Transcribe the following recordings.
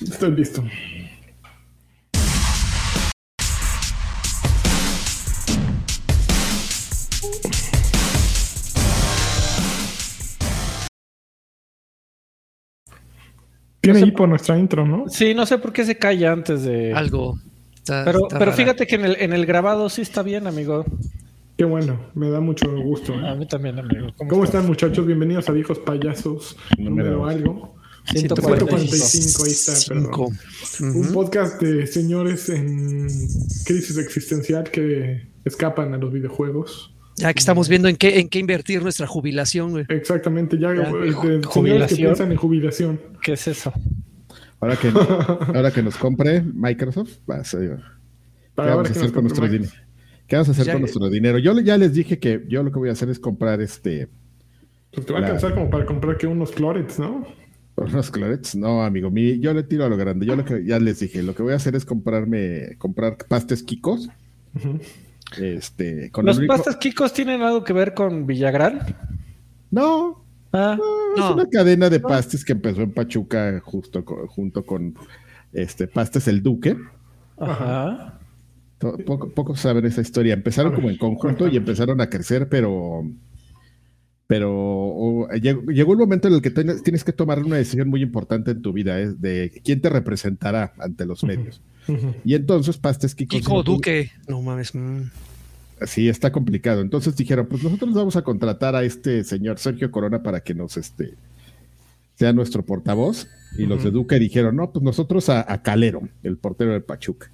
Estoy listo. Tiene No sé hipo nuestra intro, ¿no? Sí, no sé por qué se calla antes de. Algo. está- Pero, está pero rara. fíjate que en el, en el grabado sí está bien, amigo. Qué bueno, me da mucho gusto. A mí también, amigo. ¿Cómo están muchachos? Bienvenidos a Viejos Payasos, número algo. 145, ahí está, perdón. Un podcast de señores en crisis existencial que escapan a los videojuegos. Ya que estamos viendo en qué, en qué invertir nuestra jubilación, güey. Exactamente, ya, Ya. eh, de señores que piensan en jubilación. ¿Qué es eso? Ahora que, ahora que nos compre Microsoft, va a ser- ¿qué Para vamos a hacer con nuestro dinero? ¿Qué vamos a hacer Ya- con nuestro dinero? Yo ya les dije que yo lo que voy a hacer es comprar este Pues te va a alcanzar como para comprar que unos clorets, ¿no? Unos. No, amigo, mi, yo le tiro a lo grande. Yo lo que ya les dije, lo que voy a hacer es comprarme, comprar pastes Kikos. Este, con ¿Los pastas Kikos tienen algo que ver con Villagrán? No, Ah, no, No. es una cadena de pastes que empezó en Pachuca justo junto con este pastes El Duque. ajá. To- Poco, pocos saben esa historia. Empezaron como en conjunto y empezaron a crecer, pero pero o, llegó, llegó un momento en el que ten- tienes que tomar una decisión muy importante en tu vida, es de quién te representará ante los medios. Y entonces Pastes Kiko Kiko Duque. No mames. mm. Sí, está complicado. Entonces dijeron, pues nosotros vamos a contratar a este señor Sergio Corona para que nos este sea nuestro portavoz. Y los de Duque dijeron, no, pues nosotros a, a Calero, el portero del Pachuca.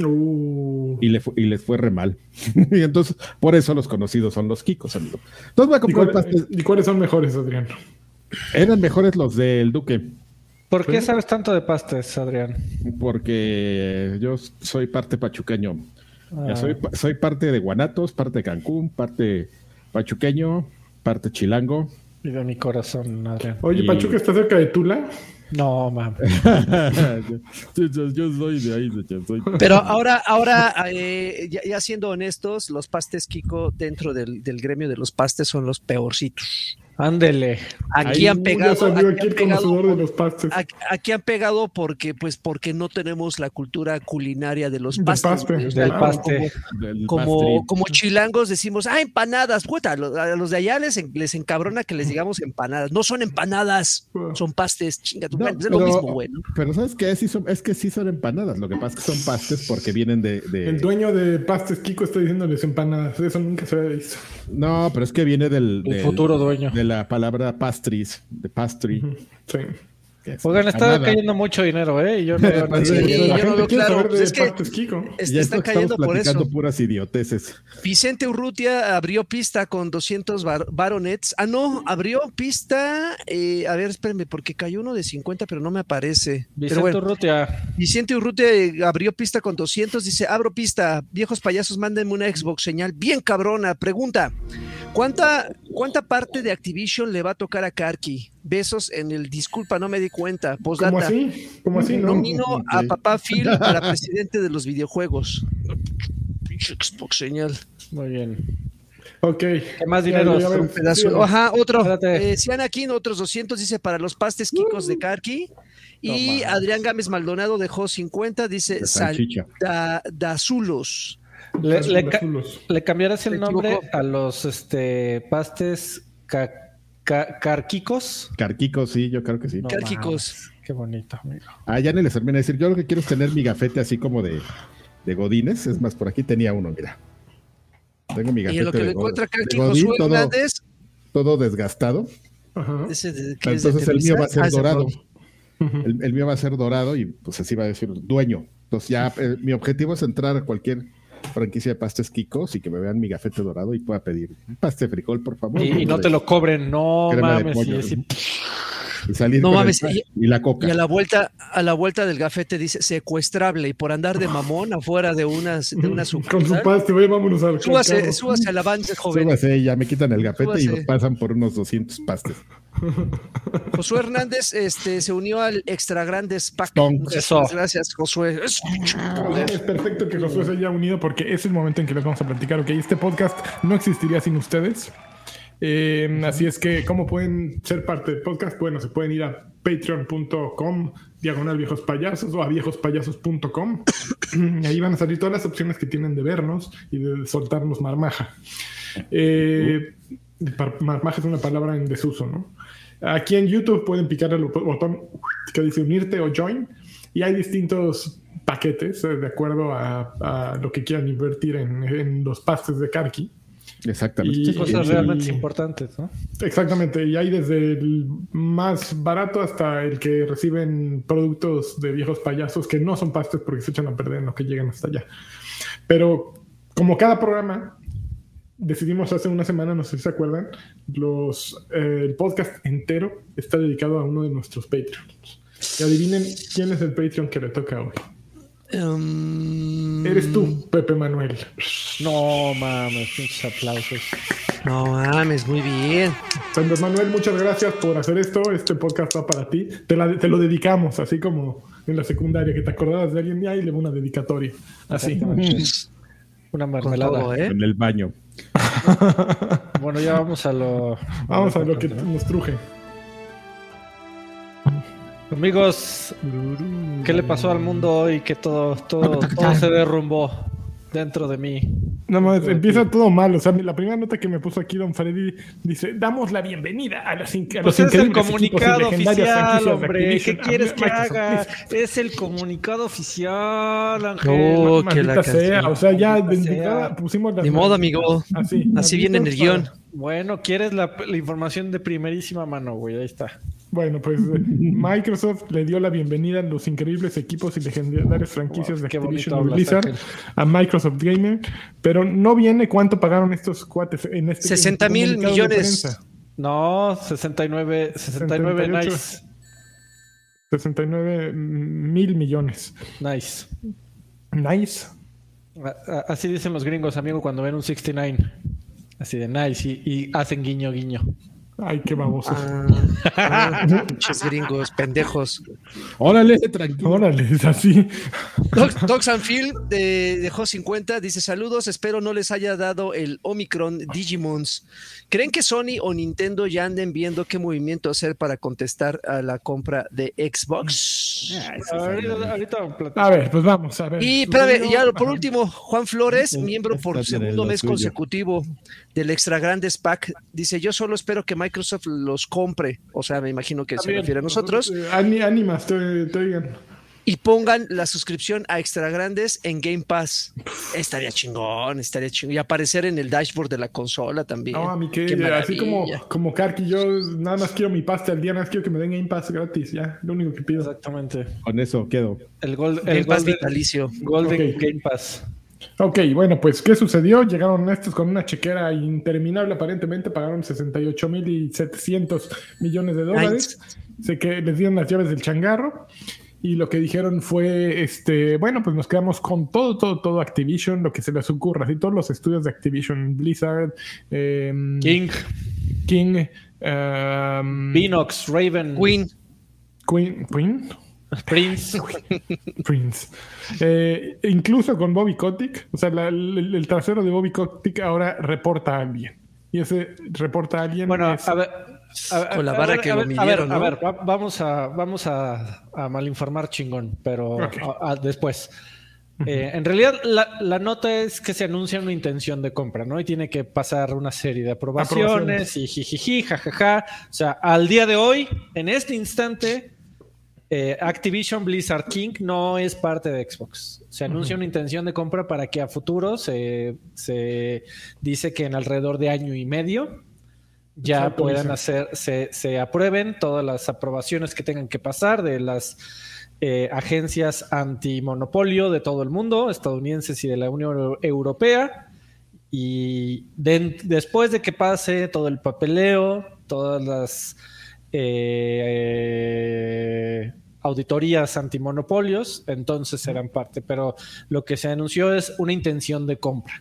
Uh. y, le y les fue re mal. y entonces, por eso los conocidos son los Kikos, amigo. Entonces voy a ¿Y, comprar cuál- pastes. y cuáles son mejores, Adrián? Eran mejores los del Duque, ¿Por qué ¿Sí? sabes tanto de pastes, Adrián? porque yo soy parte pachuqueño. Ah. Soy, soy parte de Guanatos, parte de Cancún, parte pachuqueño, parte chilango. Y de mi corazón, Adrián. Oye, Y- Pachuca está cerca de Tula. No, mames. yo, yo- yo soy de ahí, yo soy- Pero ahora, ahora eh, ya, ya siendo honestos, los pastes Kiko dentro del, del gremio de los pastes son los peorcitos. Ándele. Aquí Ahí han pegado, aquí aquí han pegado conocedor de por- los pastes. Aquí, aquí han pegado porque, pues, porque no tenemos la cultura culinaria de los Del pastes. paste, del como- paste. del Como, como chilangos decimos, ah, empanadas, puta, a los, a los de allá les, les encabrona que les digamos empanadas. No son empanadas, son pastes, chinga tu No, madre, es lo pero- mismo, güey. ¿no? Pero ¿sabes qué? Sí son- es que sí son empanadas. Lo que pasa es que son pastes porque vienen de... de- El dueño de pastes Kiko está diciéndoles empanadas. Eso nunca se había visto. No, pero es que viene del, El del- futuro dueño. De la palabra pastries, de pastry. Sí. es Oigan, está empanada. cayendo mucho dinero, ¿eh? Y yo no veo nada. Sí, yo no veo claro, pues de es que- pastes Kiko. Es- Ya están cayendo por eso. puras idioteces. Vicente Urrutia abrió pista con 200 bar- baronets. Ah, no, abrió pista. eh, a ver, espérenme, porque cayó uno de 50, pero no me aparece. Vicente pero bueno, Urrutia. Vicente Urrutia eh, abrió pista con 200. Dice: Abro pista. Viejos payasos, mándenme una Xbox señal bien cabrona. Pregunta: ¿cuánta, ¿Cuánta parte de Activision le va a tocar a Karki? Besos en el disculpa, no me di cuenta. ¿Cómo Postdata. así? ¿Cómo así, no? Nomino a papá Phil para presidente de los videojuegos. Pinche Xbox señal. Muy bien. Ok. ¿Qué más dinero? ya, ya, Un pedazo. sí, Ajá, otro. Eh, Cian Aquín, otros 200, dice para los pastes Kikos de Karki. Y No, Adrián Gámez Maldonado dejó 50, dice da, Dazulos. Le, le ca- azulos. le cambiarás el nombre a los este pastes ca- ca- carquicos. Carquico, sí, yo creo que sí. No mames, Qué bonito, amigo. Ah, ya ni les terminé de decir. Yo lo que quiero es tener mi gafete así como de, de Godines. Es más, por aquí tenía uno, mira. Tengo mi Y gafete en lo que de, le encuentra de Karki Godín, todo, todo desgastado. Ajá. ese de- que es de Entonces el mío va a ser Ah, dorado. el mío va a ser dorado y pues así va a decir dueño. Entonces ya eh, mi objetivo es entrar a cualquier franquicia de pastes Kikos y que me vean mi gafete dorado y pueda pedir un paste de frijol, por favor. Y, y no te lo cobren, no mames. y Y salir No con mames, el- y- y la coca. Y a la vuelta, a la vuelta del gafete dice secuestrable y por andar de mamón afuera de unas de una Con su sucursal. paste, güey, vámonos al Súbase, carro. súbase al avance, joven. Súbase, ya me quitan el gafete y me pasan por unos 200 pastes. Josué Hernández este, se unió al Extra Grandes Pack. Muchas Eso. gracias, Josué. Es- Es perfecto que Josué se haya unido porque es el momento en que les vamos a platicar. Ok, este podcast no existiría sin ustedes. Eh, así es que, ¿cómo pueden ser parte del podcast? Bueno, se pueden ir a patreon.com diagonal viejos payasos o a viejospayasos.com. y ahí van a salir todas las opciones que tienen de vernos y de soltarnos marmaja. Eh, marmaja es una palabra en desuso, ¿no? Aquí en YouTube pueden picar el botón que dice unirte o join y hay distintos paquetes eh, de acuerdo a, a lo que quieran invertir en, en los pastes de Karki. Exactamente. Y- Cosas Y- realmente importantes, ¿no? Exactamente, y hay desde el más barato hasta el que reciben productos de viejos payasos que no son pastes porque se echan a perder en lo que llegan hasta allá. Pero como cada programa, decidimos hace una semana, no sé si se acuerdan, los, eh, el podcast entero está dedicado a uno de nuestros Patreons. Y adivinen quién es el Patreon que le toca hoy. Um, Eres tú, Pepe Manuel. No mames, muchos aplausos. No mames, muy bien. Pepe Manuel, muchas gracias por hacer esto. Este podcast va para ti. Te, la- te lo dedicamos, así como en la secundaria, que te acordabas de alguien y ahí le una dedicatoria. Así. Una mermelada. todo, ¿eh? En el baño. Bueno, ya vamos a lo. Vamos a lo que ¿no? nos truje. Amigos, ¿qué le pasó al mundo hoy? Que todo, todo, todo se derrumbó dentro de mí. No más, empieza todo mal. O sea, la primera nota que me puso aquí Don Freddy dice: Damos la bienvenida a los, inc- a Pues los es el comunicado oficial, hombre. ¿Qué Activision". quieres que haga? Es el comunicado oficial, Ángel. Oh, que la sea. O sea, ya sea. entrada pusimos la. Ni modo, amigo. Así, Así viene en el guion. Bueno, ¿quieres la, la información de primerísima mano, güey? Ahí está. Bueno, pues eh, Microsoft le dio la bienvenida a los increíbles equipos y legendarias franquicias Wow, de Activision Blizzard a Microsoft Gamer, pero no viene cuánto pagaron estos cuates en este 60 mil millones. No, 69, 69 78. nice. 69 mil millones. Nice. Nice. Así dicen los gringos, amigo, cuando ven un 69. Así de nice y, y hacen guiño, guiño. Ay, qué babosos. Ah, ah, gringos, pendejos. Órale, tranquilo. Órale, es así. Doc, Doc Sanfield eh, dejó 50, dice saludos, espero no les haya dado el Omicron Digimons. ¿Creen que Sony o Nintendo ya anden viendo qué movimiento hacer para contestar a la compra de Xbox? Ahorita, ahorita platicamos. A ver, pues vamos a ver. Y espérame, ya por último, Juan Flores, miembro por segundo mes consecutivo del Extra Grandes Pack, dice yo solo espero que Microsoft los compre, o sea, me imagino que se refiere a nosotros, Eh, ánimas, te, te oigan. y pongan la suscripción a Extra Grandes en Game Pass. Estaría chingón, estaría chingón. Y aparecer en el dashboard de la consola también. No, a mí que así como, como Karki, yo nada más quiero mi pasta al día, nada más quiero que me den Game Pass gratis, ya, lo único que pido. Exactamente. Con eso quedo. El, gol, Game Pass Golden, vitalicio. Golden. Game Pass. Ok, bueno, pues, ¿qué sucedió? Llegaron estos con una chequera interminable, aparentemente pagaron 68 mil y 700 millones de dólares. Sé que les dieron las llaves del changarro y lo que dijeron fue, este, bueno, pues nos quedamos con todo, todo, todo Activision, lo que se les ocurra, así todos los estudios de Activision, Blizzard, em, King, King, em, Binox, Raven, Queen. Queen, Queen, Prince. Prince. Eh, incluso con Bobby Kotick, o sea, la- el, el trasero de Bobby Kotick ahora reporta a alguien. Y ese reporta a alguien. Bueno, es- a ver. a ver, Con la a vara ver, que lo midieron, A ver, ¿no? a ver, va- vamos a, vamos a, a malinformar chingón, pero Ok. a- a- después. Eh, en realidad, la, la nota es que se anuncia una intención de compra, ¿no? Y tiene que pasar una serie de aprobaciones, Aprobaciones. y jijiji, jajaja. O sea, al día de hoy, en este instante, eh, Activision Blizzard King no es parte de Xbox. Se anuncia una intención de compra para que a futuro se, se dice que en alrededor de año y medio ya puedan hacer, se, se aprueben todas las aprobaciones que tengan que pasar de las eh, agencias antimonopolio de todo el mundo, estadounidenses y de la Unión Euro- Europea. Y de- después de que pase todo el papeleo, todas las eh, auditorías antimonopolios, entonces serán parte. Pero lo que se anunció es una intención de compra.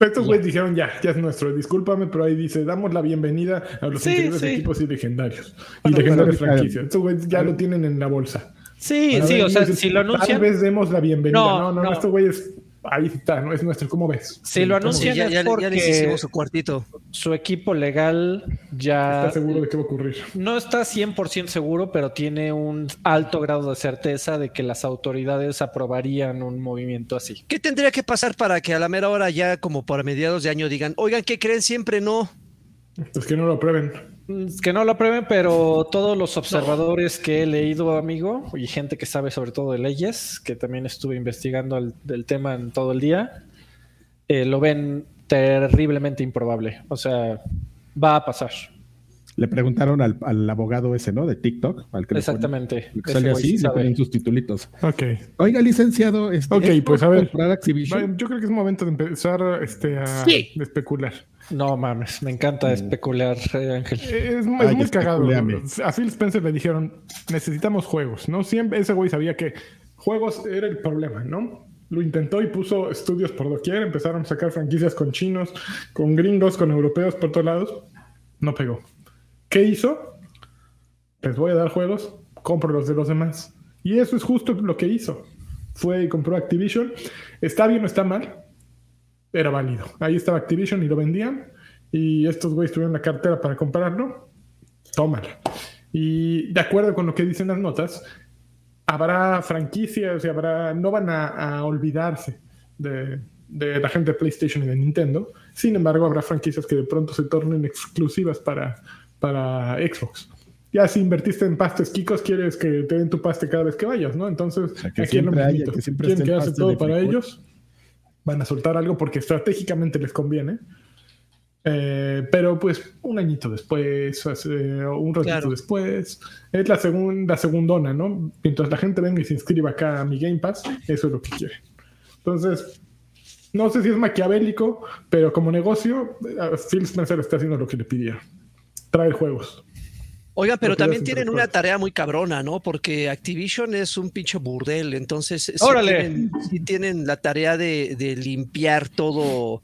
estos güeyes dijeron ya, ya es nuestro. Discúlpame, pero ahí dice, damos la bienvenida a los Sí, increíbles sí. equipos y legendarios. Bueno, y legendarias pero- franquicias. Estos güeyes ya lo tienen en la bolsa. Sí, Para sí, ver, o sea, si lo anuncian. Tal vez demos la bienvenida. No, No, no, no, no. estos güeyes ahí está, ¿no? Es nuestro, ¿cómo ves? Si lo Sí, anuncian ya, es ya- ya porque les hicimos su cuartito. su equipo legal ya ¿Estás seguro de qué va a ocurrir? no está 100% seguro, pero tiene un alto grado de certeza de que las autoridades aprobarían un movimiento así. ¿Qué tendría que pasar para que a la mera hora ya como por mediados de año digan, oigan, ¿qué creen? Siempre no. Pues que no lo aprueben. Que no lo aprueben, pero todos los observadores que he leído, amigo, y gente que sabe sobre todo de leyes, que también estuve investigando el, del tema en todo el día, eh, lo ven terriblemente improbable. O sea, va a pasar. Le preguntaron al, al abogado ese, ¿no? De TikTok. Al que le Exactamente. que Ese sale así, sí le sabe. ponen sus titulitos. Ok. Oiga, licenciado, este, Ok, ¿es pues, a ver. comprar Activision? Bueno, yo creo que es momento de empezar este, a Sí. especular. No mames, me encanta especular, eh, Ángel. Es, es Ay, muy cagado. A Phil Spencer le dijeron, necesitamos juegos, ¿no? Siempre ese güey sabía que juegos era el problema, ¿no? Lo intentó y puso estudios por doquier, empezaron a sacar franquicias con chinos, con gringos, con europeos por todos lados. No pegó. ¿Qué hizo? Les voy a dar juegos, compro los de los demás. Y eso es justo lo que hizo. Fue y compró Activision. ¿Está bien o está mal? Era válido. Ahí estaba Activision y lo vendían. Y estos güeyes tuvieron la cartera para comprarlo. Tómala. Y de acuerdo con lo que dicen las notas, habrá franquicias y habrá. No van a, olvidarse de la gente de PlayStation y de Nintendo. Sin embargo, habrá franquicias que de pronto se tornen exclusivas para, para Xbox. Ya si invertiste en pastes Kikos, quieres que te den tu paste cada vez que vayas, ¿no? Entonces, sea, que siempre haya, que siempre Quieren quedarse paste todo para frijol. ellos. Van a soltar algo porque estratégicamente les conviene. Eh, pero pues un añito después, hace- un ratito Claro. después, es la segunda segundona, ¿no? Mientras la gente venga y se inscriba acá a mi Game Pass, eso es lo que quiere. Entonces, no sé si es maquiavélico, pero como negocio, eh, Phil Spencer está haciendo lo que le pidieron. Traer juegos. Oigan, pero también tienen una tarea muy cabrona, ¿no? Porque Activision es un pinche burdel, entonces sí ¡Órale! tienen, sí tienen la tarea de, de limpiar todo,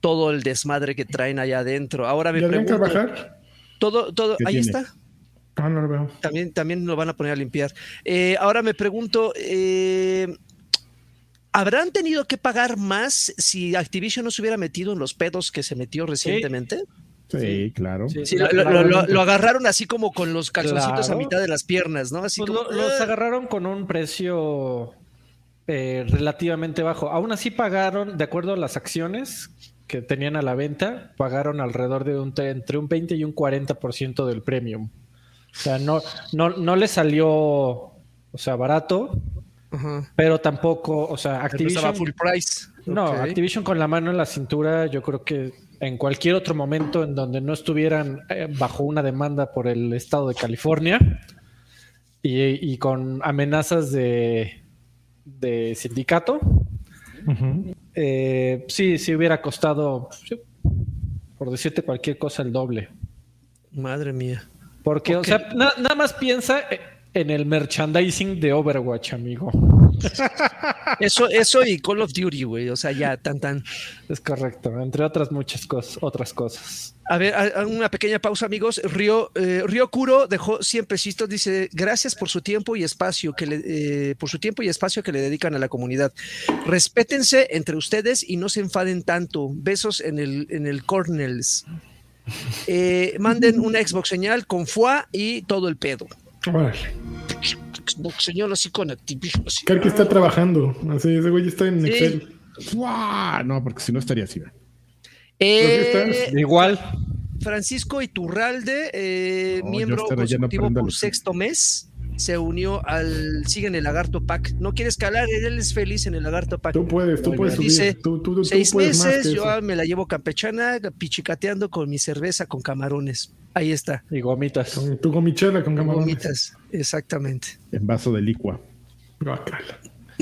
todo el desmadre que traen allá adentro. Ahora me ¿Y Adrián pregunto, Carvajal? todo, todo, ¿Qué ahí tiene? está. Ah, no lo veo. También, también lo van a poner a limpiar. Eh, ahora me pregunto, eh, ¿habrán tenido que pagar más si Activision no se hubiera metido en los pedos que se metió recientemente? Sí, claro. Sí, Sí, la- lo, lo- la- lo- lo agarraron así como con los calzoncitos a mitad de las piernas, ¿no? Así Pues como, lo- los "Ah". agarraron con un precio eh, relativamente bajo. Aún así pagaron, de acuerdo a las acciones que tenían a la venta, pagaron alrededor de un, entre un 20 y un 40% del premium. O sea, no, no, no le salió, o sea, barato, pero tampoco, o sea, Activision... full price. No. Activision con la mano en la cintura, yo creo que en cualquier otro momento en donde no estuvieran eh, bajo una demanda por el estado de California y, y con amenazas de, de sindicato, eh, sí, sí hubiera costado, por decirte cualquier cosa, el doble. Madre mía. Porque, o sea, na- nada más piensa eh, en el merchandising de Overwatch, amigo. Eso, eso y Call of Duty, güey. O sea, ya, tan, tan. Es correcto, entre otras muchas cosas, otras cosas. A ver, a- a una pequeña pausa, amigos. Río, eh, Río Kuro dejó 100 pesitos. Dice, gracias por su tiempo y espacio que le, eh, por su tiempo y espacio que le dedican a la comunidad. Respétense entre ustedes y no se enfaden tanto. Besos en el, en el Cornels. Eh, manden una Xbox señal con FUA y todo el pedo. Órale. Xbox señal así con Activision. así. Karki está trabajando. Así, ese güey está en Sí. Excel. ¡Fua! No, porque si no estaría así. Eh, Igual, Francisco Iturralde, eh, No, miembro consecutivo por sexto mes, se unió al Sigue en el Lagarto Pack. No quiere escalar, él es feliz en el Lagarto Pack. Tú puedes, tú puedes subir. Dice, tú, tú, tú Seis puedes meses, yo me la llevo campechana, pichicateando con mi cerveza con camarones. Ahí está. y gomitas. Con tu gomichela con camarones. Gomitas, exactamente. En vaso de licua. Guácala.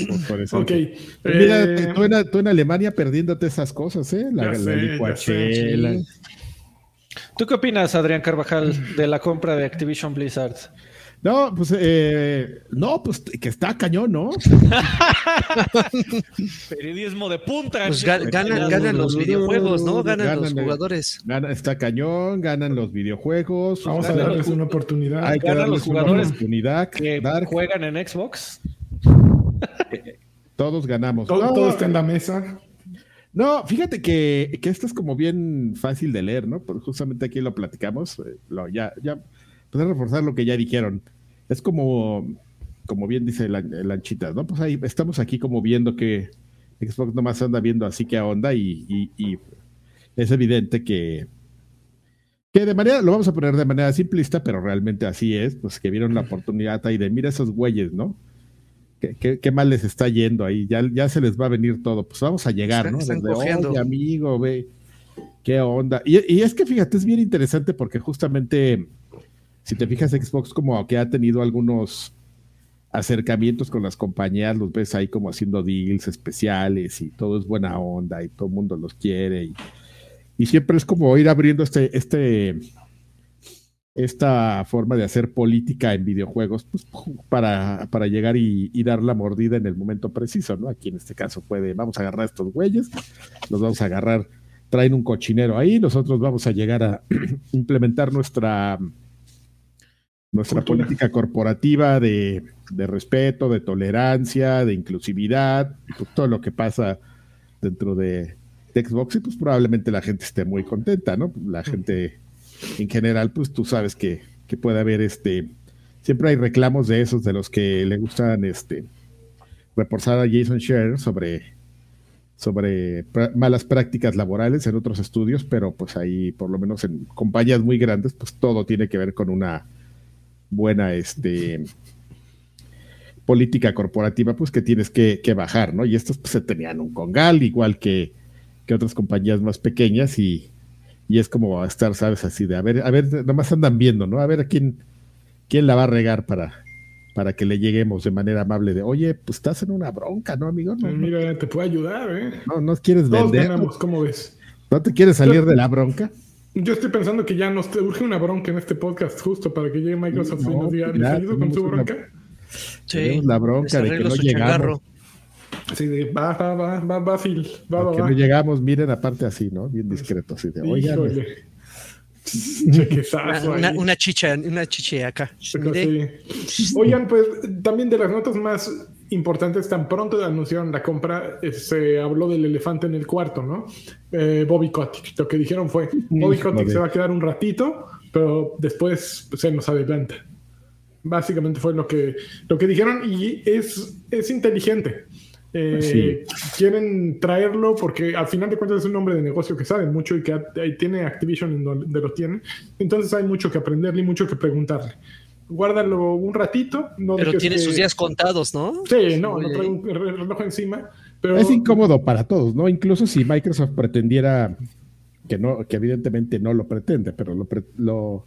fosforescente. Ok. Pues Mira, eh, tú, en, tú en Alemania perdiéndote esas cosas, ¿eh? La, la sé, licuachela. sé. ¿Tú qué opinas, Adrián Carvajal, de la compra de Activision Blizzard? No, pues, eh, no, pues que está cañón, ¿no? Periodismo de punta. Pues ga- ganan, ganan los videojuegos, ¿no? Ganan, Ganan los jugadores. Gana, está cañón, ganan los videojuegos. Vamos a darles una oportunidad. hay que ganan darles los una oportunidad. que Dark, juegan en Xbox. Todos ganamos. Todo, No, todo está en la mesa. No, fíjate que, que esto es como bien fácil de leer, ¿no? Porque justamente aquí lo platicamos, eh, lo, ya, ya, pues reforzar lo que ya dijeron. Es como, como bien dice la, Lanchita, ¿no? Pues ahí estamos aquí como viendo que Xbox nomás anda viendo así que onda y, y, y es evidente que, que de manera, lo vamos a poner de manera simplista, pero realmente así es, pues que vieron la oportunidad ahí de mira esos güeyes, ¿no? ¿Qué, qué, qué mal les está yendo ahí? Ya, ya se les va a venir todo. Pues vamos a llegar, ¿no? están Desde, cojeando. "Oye, amigo, ve, qué onda. Y, y es que fíjate, es bien interesante porque justamente, si te fijas, Xbox como que ha tenido algunos acercamientos con las compañías, los ves ahí como haciendo deals especiales y todo es buena onda y todo el mundo los quiere y, siempre es como ir abriendo este, este, esta forma de hacer política en videojuegos pues, para, para llegar y, y dar la mordida en el momento preciso, ¿no? Aquí en este caso fue de vamos a agarrar a estos güeyes, los vamos a agarrar, traen un cochinero ahí, nosotros vamos a llegar a implementar nuestra nuestra Cultura. política corporativa de, de respeto, de tolerancia, de inclusividad, pues, todo lo que pasa dentro de, de Xbox y pues probablemente la gente esté muy contenta, ¿no? La gente en general, pues tú sabes que, que puede haber este, siempre hay reclamos de esos, de los que le gustan este, reforzar a Jason Scherer sobre, sobre malas prácticas laborales en otros estudios, pero pues ahí, por lo menos en compañías muy grandes, pues todo tiene que ver con una buena este, política corporativa, pues que tienes que, que bajar, ¿no? Y estos pues se tenían un congal, igual que, que otras compañías más pequeñas, y, y es como estar, ¿sabes? Así de, a ver, a ver, nomás andan viendo, ¿no? A ver a quién, quién la va a regar para, para que le lleguemos de manera amable de, oye, pues estás en una bronca, ¿no, amigo? No, no, Mira, te puede ayudar, ¿eh? no, no quieres Todos vender, ganamos, ¿cómo ves? no te quieres salir de la bronca. Yo estoy pensando que ya nos te urge una bronca en este podcast justo para que llegue Microsoft y No, nos diga, ¿les ayudo con su bronca? Tenemos la bronca de que no llegamos. Así de, va, va, va, va, va, Phil, va, va, que va. no llegamos, miren, aparte así, ¿no? Bien discreto, así de, oigan. Chequezazo Una, una, una chicha, una chiche acá. Sí. Oigan, pues también de las notas más importantes, tan pronto anunciaron la compra, eh, se habló del elefante en el cuarto, ¿no? Eh, Bobby Kotick. Lo que dijeron fue, Bobby Híjole. Kotick se va a quedar un ratito, pero después se nos adelanta. Básicamente fue lo que, lo que dijeron y es, es inteligente. Eh, Quieren traerlo porque al final de cuentas es un hombre de negocio que sabe mucho y que tiene Activision en donde lo tiene. Entonces hay mucho que aprenderle y mucho que preguntarle. Guárdalo un ratito. No pero tiene que- sus días contados, ¿no? Sí, no, no Oye, trae un re- reloj encima. Pero Es incómodo para todos, ¿no? Incluso si Microsoft pretendiera, que no, que evidentemente no lo pretende, pero lo, pre- lo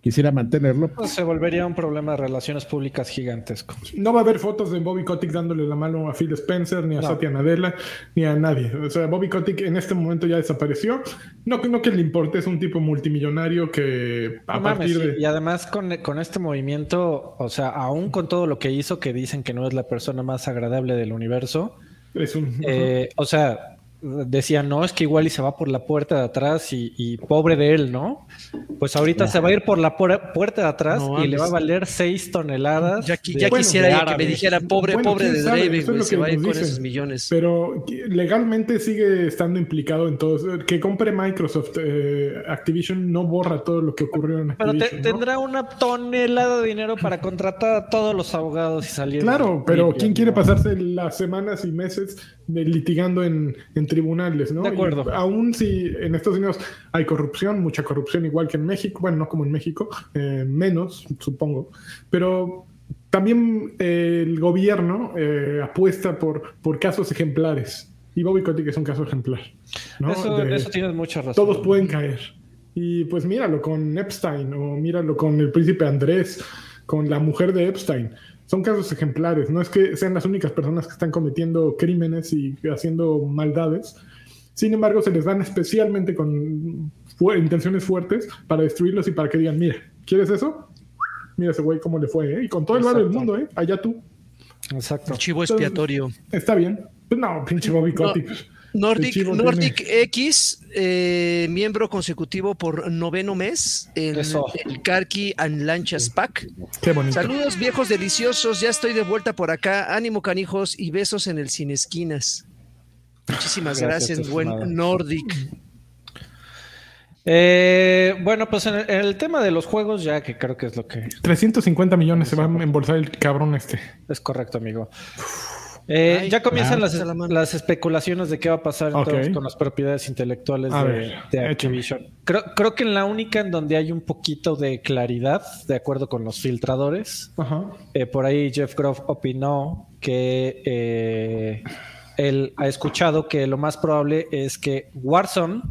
quisiera mantenerlo, Pues se volvería un problema de relaciones públicas gigantesco. no va a haber fotos de Bobby Kotick dándole la mano a Phil Spencer, ni a No. Satya Nadella, ni a nadie. O sea, Bobby Kotick en este momento ya desapareció. No, que- no que le importe, es un tipo multimillonario que a No partir y- de... Y además con, con este movimiento, o sea, aún con todo lo que hizo, que dicen que no es la persona más agradable del universo, Es un, eh, o sea, decían, no, es que igual y se va por la puerta de atrás y, y pobre de él, ¿no? Pues ahorita se va a ir por la puer- puerta de atrás No y le va a valer 6 toneladas. Ya, de- ya Bueno, quisiera que me dijera, pobre, Bueno, pobre de Draven, es se que va a ir con dicen. esos millones. Pero legalmente sigue estando implicado en todo. Que compre Microsoft, eh, Activision no borra todo lo que ocurrió en Pero te- Activision. ¿no? tendrá una tonelada de dinero para contratar a todos los abogados y salir. Claro, pero ¿quién quiere pasarse las semanas y meses litigando en, en tribunales, no? De acuerdo. Y aún si en Estados Unidos hay corrupción, mucha corrupción igual que en México, bueno, no como en México, eh, menos, supongo, pero también eh, el gobierno eh, apuesta por, por casos ejemplares. Y Bobby Kotick es un caso ejemplar. ¿no? Eso, De- eso tienes mucha razón. todos pueden caer. Y pues míralo con Epstein o míralo con el príncipe Andrés, con la mujer de Epstein. Son casos ejemplares. No es que sean las únicas personas que están cometiendo crímenes y haciendo maldades. Sin embargo, se les dan especialmente con fu- intenciones fuertes para destruirlos y para que digan, mira, ¿quieres eso? Mira ese güey cómo le fue, ¿eh? Y con todo el valor del mundo, ¿eh? Allá tú. Exacto. El chivo expiatorio. Está bien. Pues no, pinche Bobby Kotick. Nordic, X, eh, miembro consecutivo por noveno mes, el, Eso. el Karki and Lanchas Pack. Qué bonito. Saludos viejos deliciosos, ya estoy de vuelta por acá. Ánimo canijos y besos en el Sin Esquinas. Muchísimas Gracias, gracias, buen estimado. Nordic. Eh, bueno, pues en el, en el tema de los juegos, ya que creo que es lo que 350 millones se va a embolsar el cabrón este. es correcto, amigo. Eh, Ay, ya comienzan ah, las, especulaciones de qué va a pasar entonces con las propiedades intelectuales A de, ver, de échame. Activision. Creo, creo que en la única en donde hay un poquito de claridad, de acuerdo con los filtradores, Ajá. eh, por ahí Jeff Groff opinó que eh, él ha escuchado que lo más probable es que Warzone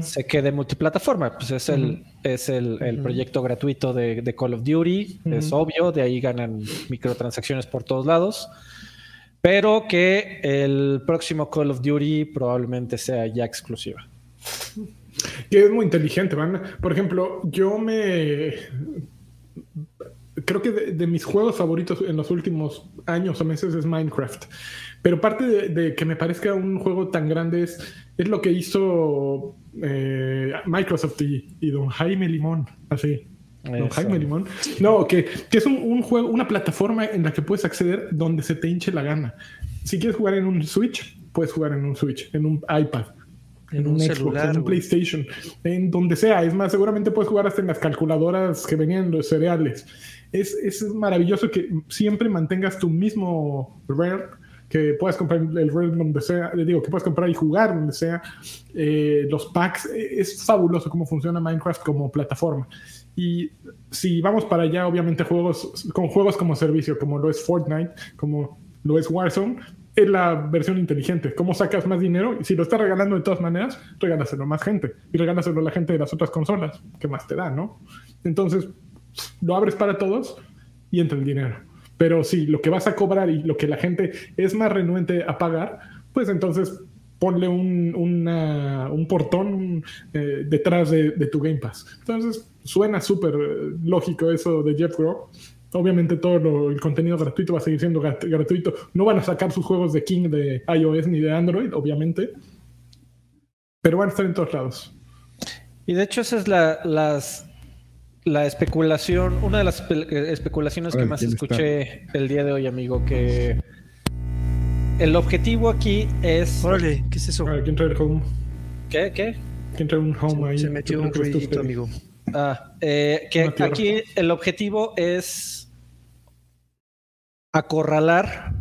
se quede multiplataforma. Pues es el, es el, el proyecto gratuito de, de Call of Duty, es obvio, de ahí ganan microtransacciones por todos lados. Pero que el próximo Call of Duty probablemente sea ya exclusiva. Que es muy inteligente, van. Por ejemplo, yo me. Creo que de, mis juegos favoritos en los últimos años o meses es Minecraft. Pero parte de, de que me parezca un juego tan grande es, es lo que hizo eh, Microsoft y, y don Jaime Limón. Así. Don. Jaime Limón. No, que, que es un, un juego, una plataforma en la que puedes acceder donde se te hinche la gana. Si quieres jugar en un Switch, puedes jugar en un Switch, en un iPad, en, En un, Xbox, celular, en un. PlayStation, en donde sea. Es más, seguramente puedes jugar hasta en las calculadoras que venían en los cereales. Es, es maravilloso que siempre mantengas tu mismo Rare, que puedas comprar el Rare donde sea, eh, digo, que puedas comprar y jugar donde sea. Eh, los packs, eh, es fabuloso cómo funciona Minecraft como plataforma. Y si vamos para allá, obviamente juegos con juegos como servicio, como lo es Fortnite, como lo es Warzone, es la versión inteligente. ¿Cómo sacas más dinero? Y si lo estás regalando de todas maneras, regálaselo a más gente. Y regálaselo a la gente de las otras consolas. ¿Qué más te da, no? Entonces, lo abres para todos y entra el dinero. Pero si lo que vas a cobrar y lo que la gente es más renuente a pagar, pues entonces ponle un, una- un portón eh, detrás de, de tu Game Pass. Entonces suena súper eh, lógico eso de Jeff Groff. Obviamente todo lo- el contenido gratuito va a seguir siendo grat- gratuito. No van a sacar sus juegos de King de iOS ni de Android, obviamente. Pero van a estar en todos lados. Y de hecho esa es la, las, la especulación, una de las espe- eh, especulaciones que más escuché el día de hoy, amigo, que el objetivo aquí es... Órale, ¿qué es eso? Ver, ¿quién trae el home? ¿Qué? ¿Qué? ¿Quién trae un home ahí? Se metió un ruidito, amigo. Ah, eh, que aquí el objetivo es acorralar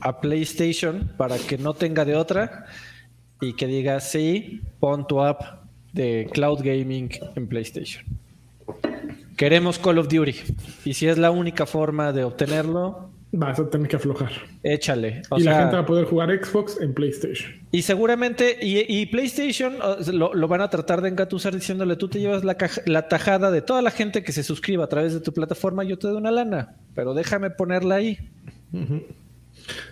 a PlayStation para que no tenga de otra y que diga, sí, pon tu app de cloud gaming en PlayStation. Queremos Call of Duty. Y si es la única forma de obtenerlo, Vas a tener que aflojar. échale. O y la gente va a poder jugar Xbox en PlayStation. y seguramente, y, y PlayStation lo, lo van a tratar de engatusar diciéndole, tú te llevas la, caja- la tajada de toda la gente que se suscriba a través de tu plataforma, yo te doy una lana, pero déjame ponerla ahí.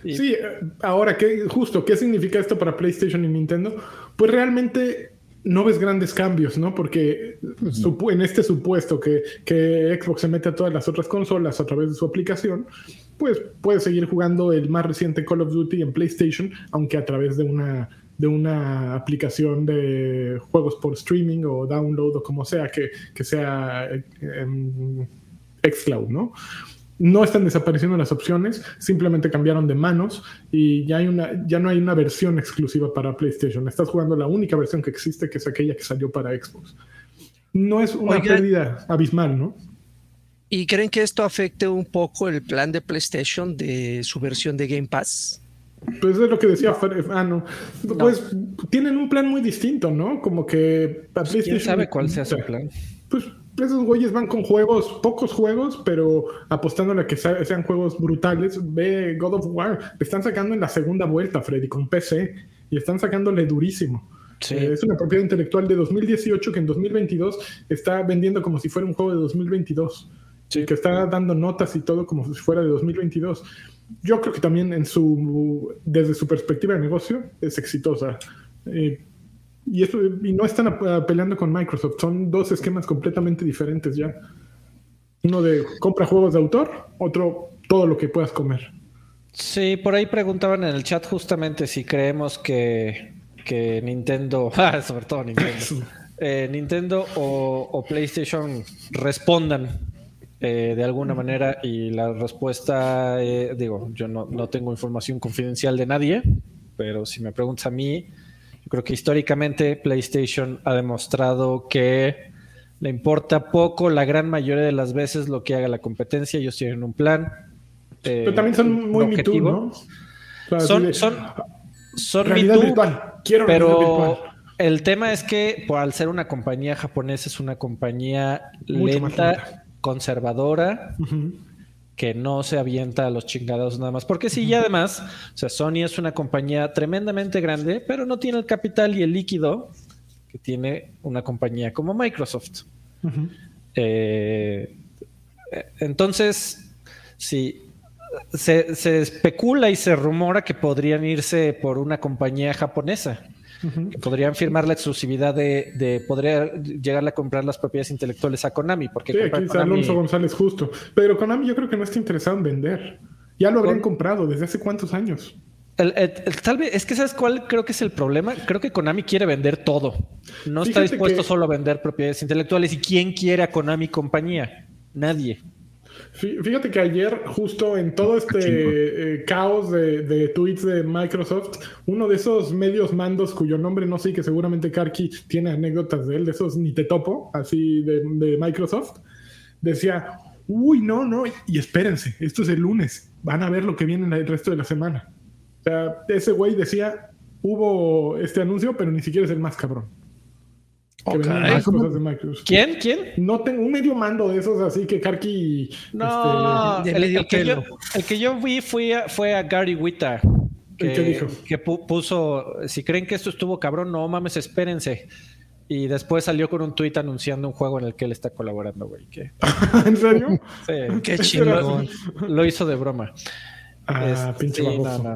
Y- Sí, eh, ahora, ¿qué, justo, ¿qué significa esto para PlayStation y Nintendo? Pues realmente no ves grandes cambios, ¿no? Porque en este supuesto que, que Xbox se mete a todas las otras consolas a través de su aplicación, pues puedes seguir jugando el más reciente Call of Duty en PlayStation, aunque a través de una, de una aplicación de juegos por streaming o download o como sea que, que sea eh, en xCloud, ¿no? No están desapareciendo las opciones, simplemente cambiaron de manos y ya, hay una, ya no hay una versión exclusiva para PlayStation. Estás jugando la única versión que existe, que es aquella que salió para Xbox. No es una Oigan. pérdida abismal, ¿no? ¿Y creen que esto afecte un poco el plan de PlayStation de su versión de Game Pass? Pues es lo que decía Fer- Ah, no. Pues tienen un plan muy distinto, ¿no? Como que a ¿Quién PlayStation- sabe cuál sea su plan? Pues esos güeyes van con juegos, pocos juegos, pero apostándole a que sea- sean juegos brutales. Ve God of War, le están sacando en la segunda vuelta, Freddy, con PC, y están sacándole durísimo. Sí. Eh, es una propiedad intelectual de 2018 que en 2022 está vendiendo como si fuera un juego de 2022. Y que está dando notas y todo como si fuera de 2022. Yo creo que también en su, desde su perspectiva de negocio es exitosa. Eh, y, eso, y no están ap- peleando con Microsoft, son dos esquemas completamente diferentes ya. Uno de compra juegos de autor, otro todo lo que puedas comer. Sí, por ahí preguntaban en el chat justamente si creemos que, que Nintendo, ah, sobre todo Nintendo, eh, Nintendo o, o PlayStation respondan eh, de alguna manera y la respuesta, eh, digo, yo no, no, tengo información confidencial de nadie, pero si me preguntas a mí, creo que históricamente PlayStation ha demostrado que le importa poco la gran mayoría de las veces lo que haga la competencia, ellos tienen un plan, eh, Pero también son muy Me Too, ¿no? son, son, son virtual. Quiero pero el tema es que por al ser una compañía japonesa es una compañía lenta, conservadora, que no se avienta a los chingados nada más. Porque sí, y además, o sea, Sony es una compañía tremendamente grande, pero no tiene el capital y el líquido que tiene una compañía como Microsoft. Eh, entonces, sí, se, especula y se rumora que podrían irse por una compañía japonesa. Que podrían firmar la exclusividad de, de poder llegarle a comprar las propiedades intelectuales a Konami. Porque sí, aquí Alonso González justo. Pero Konami yo creo que no está interesado en vender. Ya lo habrían comprado desde hace cuántos años. tal vez, es que sabes cuál creo que es el problema. Creo que Konami quiere vender todo. No está dispuesto solo a vender propiedades intelectuales. ¿Y quién quiere a Konami compañía? Nadie. Fíjate que ayer, justo en todo este eh, caos de, tweets de Microsoft, uno de esos medios mandos cuyo nombre no sé, que seguramente Karki tiene anécdotas de él, de esos ni te topo, así de, de Microsoft, decía, uy, no, no, y espérense, esto es el lunes, van a ver lo que viene el resto de la semana. O sea, ese güey decía, hubo este anuncio, pero ni siquiera es el más cabrón. ¿Quién? ¿Quién? No tengo un medio mando de esos, así que Karki. No, este, el, que yo, el, que yo, vi fue a, fue a Gary Witta. Que, ¿Qué dijo? Que puso: Si creen que esto estuvo cabrón, no mames, espérense. Y después salió con un tuit anunciando un juego en el que él está colaborando, güey. ¿En serio? Sí. Qué chingón. Lo hizo de broma. Ah, pinche sí, no, no,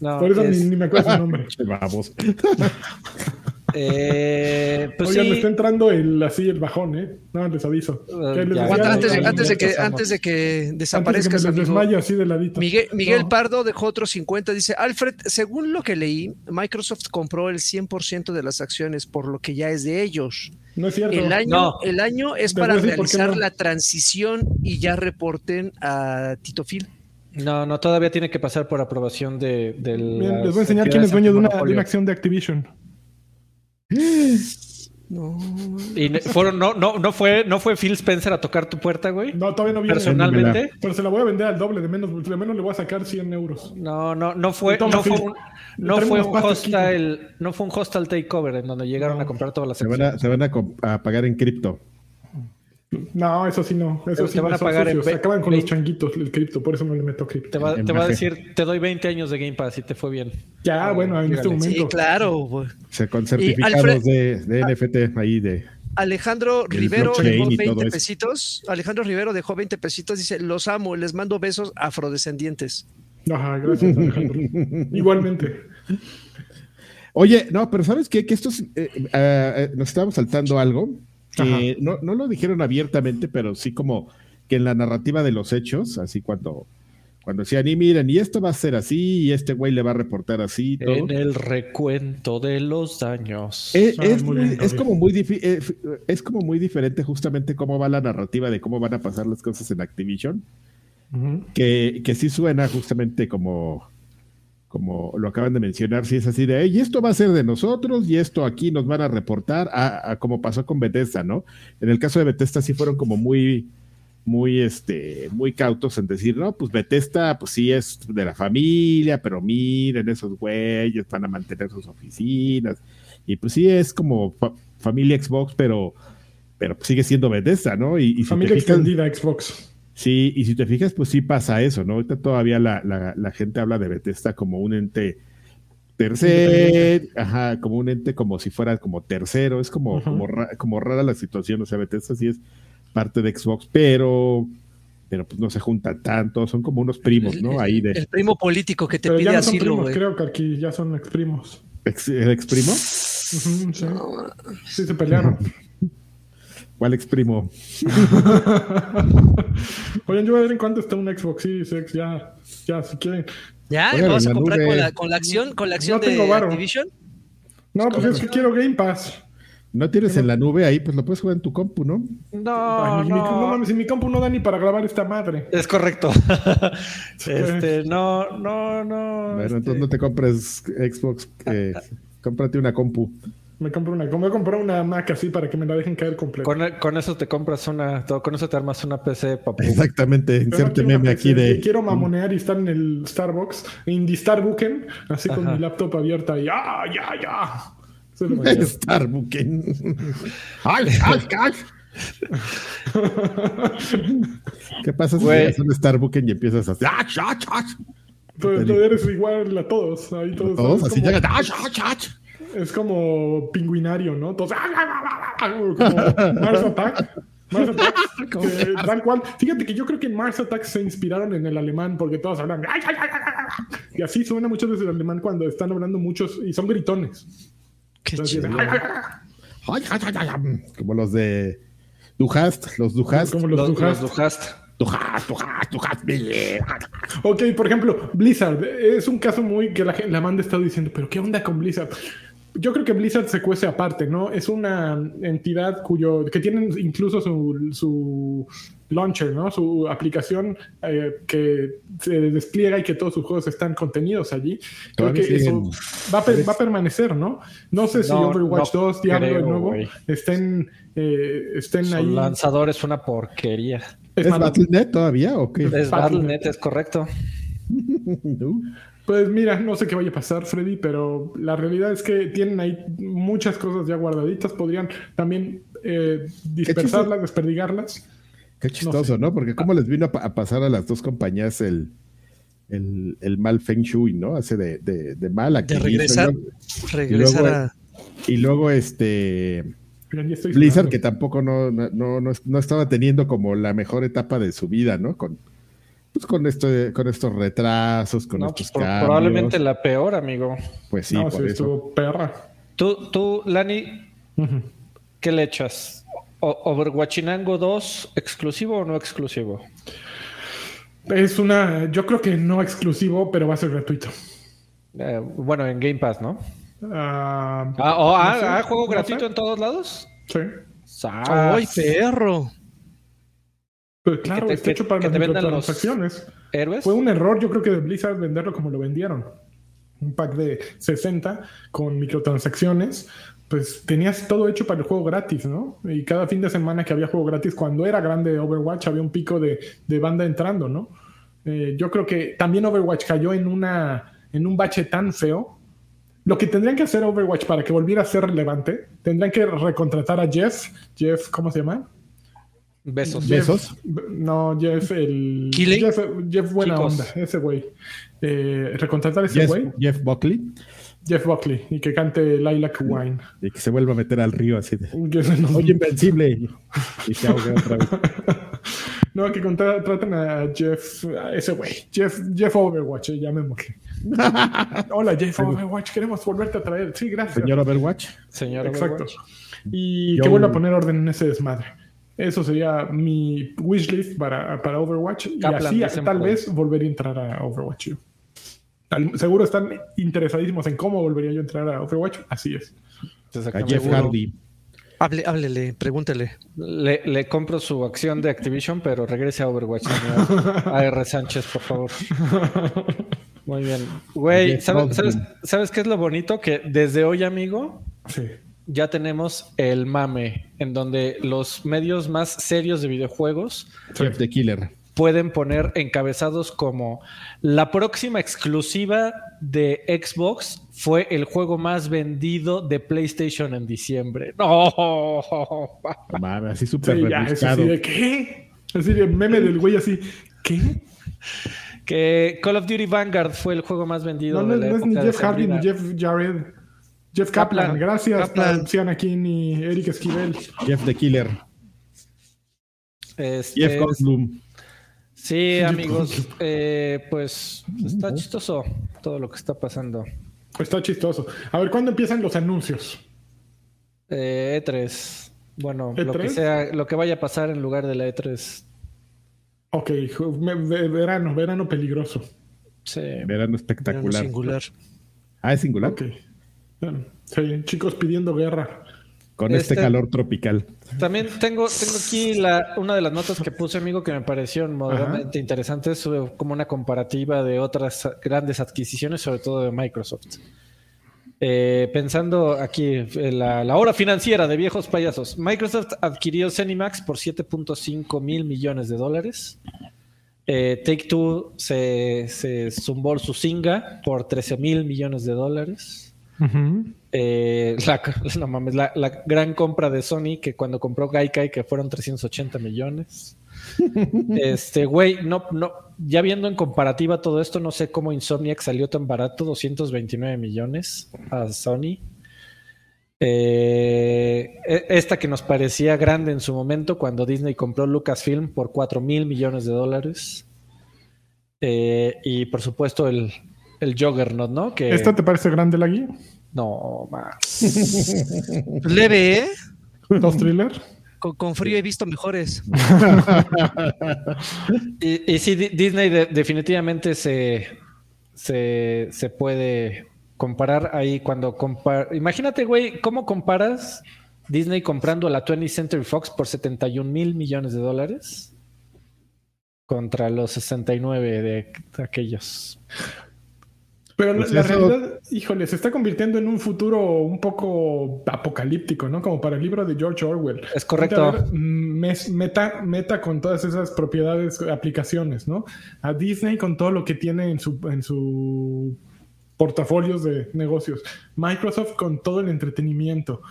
no, Por eso ni, ni, me acuerdo su nombre. Vamos. Eh, pues Oigan, me está entrando el, así el bajón, ¿eh? No, les aviso. Uh, antes, de, antes, de, que, antes de que desaparezca. así de ladito. Miguel, Miguel Pardo dejó otros 50. Dice: Alfred, según lo que leí, Microsoft compró el 100% de las acciones, por lo que ya es de ellos. No es cierto. El año, el año es para realizar la transición y ya reporten a Tito Phil. No, no, todavía tiene que pasar por aprobación de, del. les voy a enseñar quién es dueño de una, de una acción de Activision. No. Y fueron, no, no, no fue, no fue Phil Spencer a tocar tu puerta, güey. No, todavía no viene. Personalmente. Pero se la voy a vender al doble, de menos, de menos le voy a sacar 100 euros. No, no, no fue, no fue un, no fue un hostile, no fue un hostile takeover en donde llegaron a comprar todas las se van a, se van a, pagar en cripto. No, eso sí no. Eso sí van a pagar en acaban con los changuitos el cripto, por eso no le meto cripto. Te va, te va a decir, te doy 20 años de Game Pass y te fue bien. Ya, bueno, en este momento. Sí, claro. Se con certificados de, de, NFT ahí de. Alejandro Rivero dejó 20 pesitos. Alejandro Rivero dejó 20 pesitos. Dice: Los amo, les mando besos afrodescendientes. Ajá, gracias, Alejandro. Igualmente. Oye, no, pero ¿sabes qué? Que estos eh, eh, eh, nos estábamos saltando algo que no, no, lo dijeron abiertamente, pero sí como que en la narrativa de los hechos, así cuando, cuando decían, y miren, y esto va a ser así, y este güey le va a reportar así. Todo. En el recuento de los daños. Es, es, como muy eh, es como muy diferente justamente cómo va la narrativa de cómo van a pasar las cosas en Activision. que, que sí suena justamente como como lo acaban de mencionar, si es así de, y esto va a ser de nosotros y esto aquí nos van a reportar, a, como pasó con Bethesda, ¿no? En el caso de Bethesda sí fueron como muy, muy, este, muy cautos en decir, no, pues Bethesda, pues sí es de la familia, pero miren, esos güeyes van a mantener sus oficinas, y pues sí es como familia Xbox, pero, pero sigue siendo Bethesda, ¿no? Y, familia extendida Xbox. Sí, y si te fijas, pues sí pasa eso, ¿no? Ahorita todavía la, la, gente habla de Bethesda como un ente tercero, ajá, como un ente como si fuera como tercero, es como, como, como, rara la situación, o sea, Bethesda sí es parte de Xbox, pero pero pues no se juntan tanto, son como unos primos, ¿no? Ahí de... El primo político que te pide ya no asilo, primos, creo que aquí ya son ex primos. ¿El ex primo? sí. sí, se pelearon. ¿Cuál exprimo? Oigan, yo voy a ver en cuánto está un Xbox Series X, ya, ya, si quieren. ¿Ya? Oigan, ¿Vamos a comprar con la, con la acción, con la acción No tengo de varo. Activision? No, pues es que quiero Game Pass. No tienes en la nube ahí, pues lo puedes jugar en tu compu, ¿no? No, Ay, mi- mi- no no. mames, si mi compu no da ni para grabar esta madre. Es correcto. este, no, no, no. Bueno, este, entonces no te compres Xbox, eh, cómprate una compu. Me compro una, me voy a comprar una Mac así para que me la dejen caer completa. con, con eso te compras una, con eso te armas una PC, papu. Exactamente, no inserte una meme aquí de... Quiero mamonear y estar en el Starbucks, the Starbucken, así con Ajá. mi laptop abierta y ¡ah, ya, ya! Starbucken. ¡Ay, ay, ay! ¿Qué pasa si llegas a un Starbucken y empiezas a... ¡Ah, ¡Ah, ah, Tú, tú eres igual a todos. Ahí todos, Todos así como. ¡Ah, ah, ah! Es como pingüinario, ¿no? Todos. ¡ah, Como Mars Attack. Mars Attack. que tal cual. Fíjate que yo creo que en Mars Attack se inspiraron en el alemán porque todos hablan. "Ay, ay, ay, ay, ay". Y así suena muchas veces el alemán cuando están hablando muchos y son gritones. Qué Entonces, chido. "Ay, ay, ay". Ay, ay, ay, ay, ay. Como los de Duhast, los Duhast. Como los, Duhast. los Duhast. Duhast, Duhast, Duhast. Ok, por ejemplo, Blizzard. Es un caso muy que la, la banda ha estado diciendo, pero ¿qué onda con Blizzard? Yo creo que Blizzard se cuece aparte, ¿no? Es una entidad cuyo, que tienen incluso su, su launcher, ¿no? Su aplicación eh, que se despliega y que todos sus juegos están contenidos allí. Creo Todavía que siguen. eso va a, va a permanecer, ¿no? No sé si No, Overwatch no 2, Diablo creo, de nuevo, güey. estén, eh, estén Su ahí. lanzador es una porquería. Es ¿Es Battle.net todavía o qué? Es Battle.net. Battle.net, es correcto. No. Pues mira, no sé qué vaya a pasar, Freddy, pero la realidad es que tienen ahí muchas cosas ya guardaditas. Podrían también eh, dispersarlas, desperdigarlas. Qué chistoso, ¿no? Porque cómo les vino a, pa- a pasar a las dos compañías el, el, el mal Feng Shui, ¿no? Hace de, de, de mal De Activision, regresar, ¿no? regresar luego- a... Y luego este Blizzard, que tampoco no, no, no, no- no estaba teniendo como la mejor etapa de su vida, ¿no? Con, pues con esto, con estos retrasos, con No, estos pues, cambios. probablemente la peor, amigo. Pues sí, no, por sí, eso. estuvo perra. Tú, tú Lani. ¿qué le echas? O- ¿Overwatchinango 2 exclusivo o no exclusivo? Es una, yo creo que no exclusivo, pero va a ser gratuito. Eh, bueno, en Game Pass, ¿no? Ah, Ah, oh, ah, sé, ah, juego no gratuito sé. en todos lados. Sí. ¡Ay, perro! Pues claro, te- está hecho para. Fue un error, yo creo que de Blizzard venderlo como lo vendieron. Un pack de 60 con microtransacciones. Pues tenías todo hecho para el juego gratis, ¿no? Y cada fin de semana que había juego gratis, cuando era grande Overwatch, había un pico de, de banda entrando, ¿no? Eh, yo creo que también Overwatch cayó en, una, en un bache tan feo. Lo que tendrían que hacer Overwatch para que volviera a ser relevante, tendrían que recontratar a Jeff. Jeff, ¿cómo se llama? Besos. Jeff- ¿Besos? No, Jeff, el. ¿Keighley? Jeff, Jeff Buena Chicos. Onda, ese güey. Eh, recontratar a ese Jeff, güey, Jeff Buckley, Jeff Buckley, y que cante Lilac Wine. y que se vuelva a meter al río así de. Nos- Oye, invencible. Y se ahoga otra vez. no, que contra- traten a Jeff, a ese güey. Jeff, Jeff Overwatch, eh, llamémosle. Hola, Jeff Overwatch, queremos volverte a traer. Sí, gracias. Señor Overwatch. Señor Exacto. Overwatch. Y Yo- que vuelva a poner orden en ese desmadre. Eso sería mi wishlist para, para Overwatch. Y así tal vez volvería a entrar a Overwatch. seguro están interesadísimos en cómo volvería yo a entrar a Overwatch. Así es. A. Jeff Hardy. Hable, háblele, pregúntele. Le, le compro su acción de Activision, pero regrese a Overwatch, señor. AR Sánchez, por favor. Muy bien. Güey, ¿sabes, sabes, sabes qué es lo bonito? Que desde hoy, amigo, Sí. Ya tenemos el mame, en donde los medios más serios de videojuegos Jeff the Killer. pueden poner encabezados como la próxima exclusiva de Xbox fue el juego más vendido de PlayStation en diciembre. No. Mames, así súper Sí, ya, así de ¿qué? Así de meme del güey así. ¿Qué? Que Call of Duty Vanguard fue el juego más vendido No, no, de la no es ni época Jeff Hardy ni. Jeff Jared. Jeff Kaplan. Kaplan. Gracias, Kaplan. Anakin y Eric Esquivel. Jeff the Killer. Este, Jeff Goldblum. Sí, amigos, eh, pues está chistoso todo lo que está pasando. Está chistoso. A ver, ¿cuándo empiezan los anuncios? Eh, E3. Bueno, lo ¿E3? que sea, lo que vaya a pasar en lugar de la E E3. Ok, verano, verano peligroso. Sí. Verano Verano espectacular. singular. Ah, es singular. Ok. Sí, chicos pidiendo guerra. Con este, Este- calor tropical. También tengo, tengo aquí la, una de las notas que puse, amigo, que me parecieron moderadamente interesantes, sobre como una comparativa de otras grandes adquisiciones, sobre todo de Microsoft. Eh, pensando aquí en la, la hora financiera de viejos payasos, Microsoft adquirió Cenimax por 7.5 mil millones de dólares. Eh, Take Two se, se zumbó su Singa por 13 mil millones de dólares. Eh, la, no mames, la, la gran compra de Sony que cuando compró Gaikai que fueron 380 millones. Este, güey, no, no, ya viendo en comparativa todo esto, no sé cómo Insomniac salió tan barato, 229 millones a Sony. Eh, e- esta que nos parecía grande en su momento cuando Disney compró Lucasfilm por 4 mil millones de dólares. Eh, y por supuesto el, el Juggernaut, ¿no? Que ¿Esta te parece grande, Lagui? no más. Leve, ¿eh? ¿Dos thriller? Con, con frío he visto mejores. Y, y sí, Di- Disney de- definitivamente se, se, se puede comparar ahí cuando compara. Imagínate, güey, ¿cómo comparas Disney comprando a la 20th Century Fox por 71 mil millones de dólares contra los 69 de, de aquellos? Pero Pues la, eso- realidad, híjole, se está convirtiendo en un futuro un poco apocalíptico, ¿no? Como para el libro de George Orwell. Es correcto. Ver, mm, meta, meta con todas esas propiedades, aplicaciones, ¿no? A Disney con todo lo que tiene en su, en su portafolios de negocios. Microsoft con todo el entretenimiento.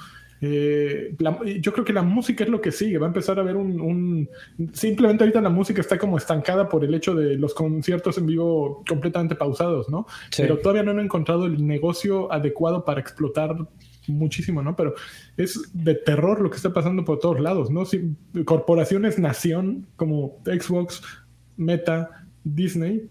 Eh, la- yo creo que la música es lo que sigue. Va a empezar a haber un, un- Simplemente ahorita la música está como estancada por el hecho de los conciertos en vivo completamente pausados, ¿no? Sí. Pero todavía no han encontrado el negocio adecuado para explotar muchísimo, ¿no? Pero es de terror lo que está pasando por todos lados, ¿no? Si, corporaciones nación como Xbox, Meta, Disney,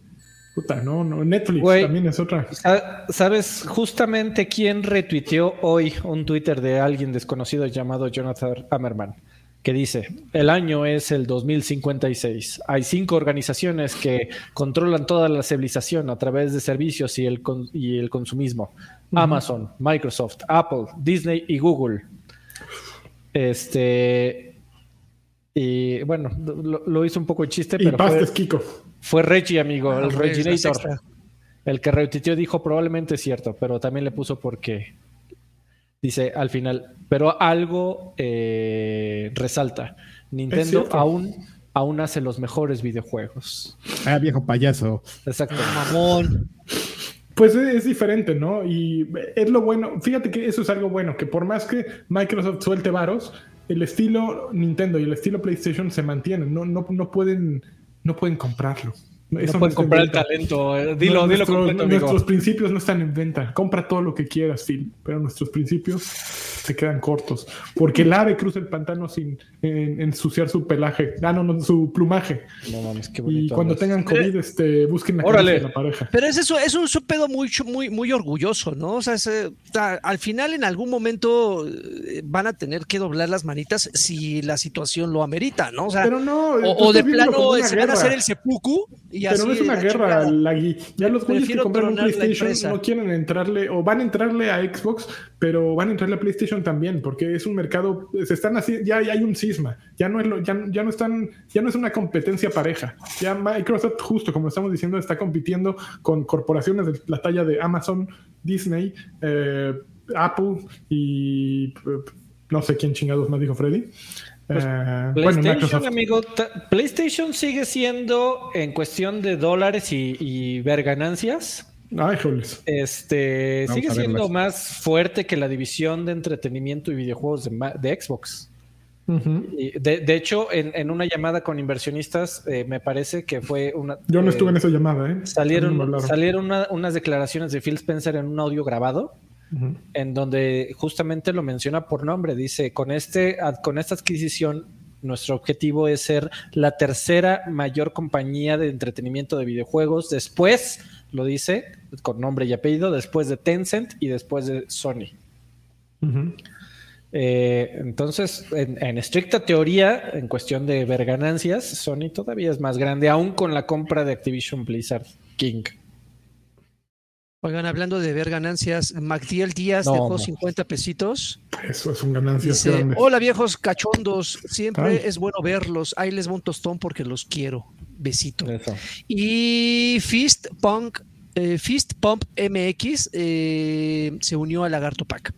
puta, no, no, Netflix Güey. también es otra. Sa- ¿Sabes justamente quién retuiteó hoy un Twitter de alguien desconocido llamado Jonathan Hammerman? Que dice, el año es el 2056. Hay cinco organizaciones que controlan toda la civilización a través de servicios y el, con- y el consumismo. Amazon, Microsoft, Apple, Disney y Google. Este... Y bueno, lo, lo hizo un poco chiste, Y pero fue, Kiko. Fue Reggie, amigo, el es la Reginator. El que retuiteó dijo probablemente es cierto, pero también le puso porque dice al final, pero algo eh, resalta. Nintendo aún, aún hace los mejores videojuegos. Ah, viejo payaso. Exacto. Mamón. Pues es, es diferente, ¿no? Y es lo bueno. Fíjate que eso es algo bueno, que por más que Microsoft suelte varos, el estilo Nintendo y el estilo PlayStation se mantienen. No, no, no pueden, no pueden comprarlo. No pueden comprar el talento. eh, Dilo, No, dilo nuestros- completo, amigo. Nuestros principios no están en venta. Compra todo lo que quieras, Phil, pero nuestros principios se quedan cortos. Porque el ave cruza el pantano sin en- ensuciar su pelaje. Ah, no, no, su plumaje. No mames, qué Y bonito. cuando hablas. tengan COVID, este, busquen la de la pareja. Pero es eso, es un pedo muy, muy, muy orgulloso, ¿no? O sea, es, eh, al final en algún momento eh, van a tener que doblar las manitas si la situación lo amerita, ¿no? O sea, Pero no, o, o de plano se van a hacer el seppuku y así. Pero no es una la guerra. Lagui. Ya los güeyes que compraron un PlayStation no quieren entrarle, o van a entrarle a Xbox, pero van a entrarle a PlayStation también, porque es un mercado, se están haciendo, ya, ya hay un cisma, ya no es lo, ya, ya no están, ya no es una competencia pareja. Ya Microsoft, justo como estamos diciendo, está compitiendo con corporaciones de la talla de Amazon, Disney, eh, Apple y eh, no sé quién chingados más dijo Freddy. Pues, Eh, bueno, PlayStation, Microsoft. amigo, ta- PlayStation sigue siendo en cuestión de dólares y, y ver ganancias. Ay, joles. Este Vamos sigue siendo más fuerte que la división de entretenimiento y videojuegos de, Xbox. De, de hecho, en, en una llamada con inversionistas, eh, me parece que fue una. Yo no eh, estuve en esa llamada, ¿eh? Salieron, salieron una- unas declaraciones de Phil Spencer en un audio grabado, en donde justamente lo menciona por nombre. Dice: con, este, con esta adquisición, nuestro objetivo es ser la tercera mayor compañía de entretenimiento de videojuegos. Después, lo dice con nombre y apellido, después de Tencent y después de Sony. Eh, entonces, en, en estricta teoría, en cuestión de ver ganancias, Sony todavía es más grande, aún con la compra de Activision Blizzard King. Oigan, hablando de ver ganancias, Magdiel Díaz No, dejó no. 50 pesitos. Eso es un ganancia Dice, grande. hola viejos cachondos, siempre Ay. es bueno verlos. Ahí les va un tostón porque los quiero. Besito. Eso. Y Fist Punk, eh, Fist Pump MX eh, se unió a Lagarto Pack.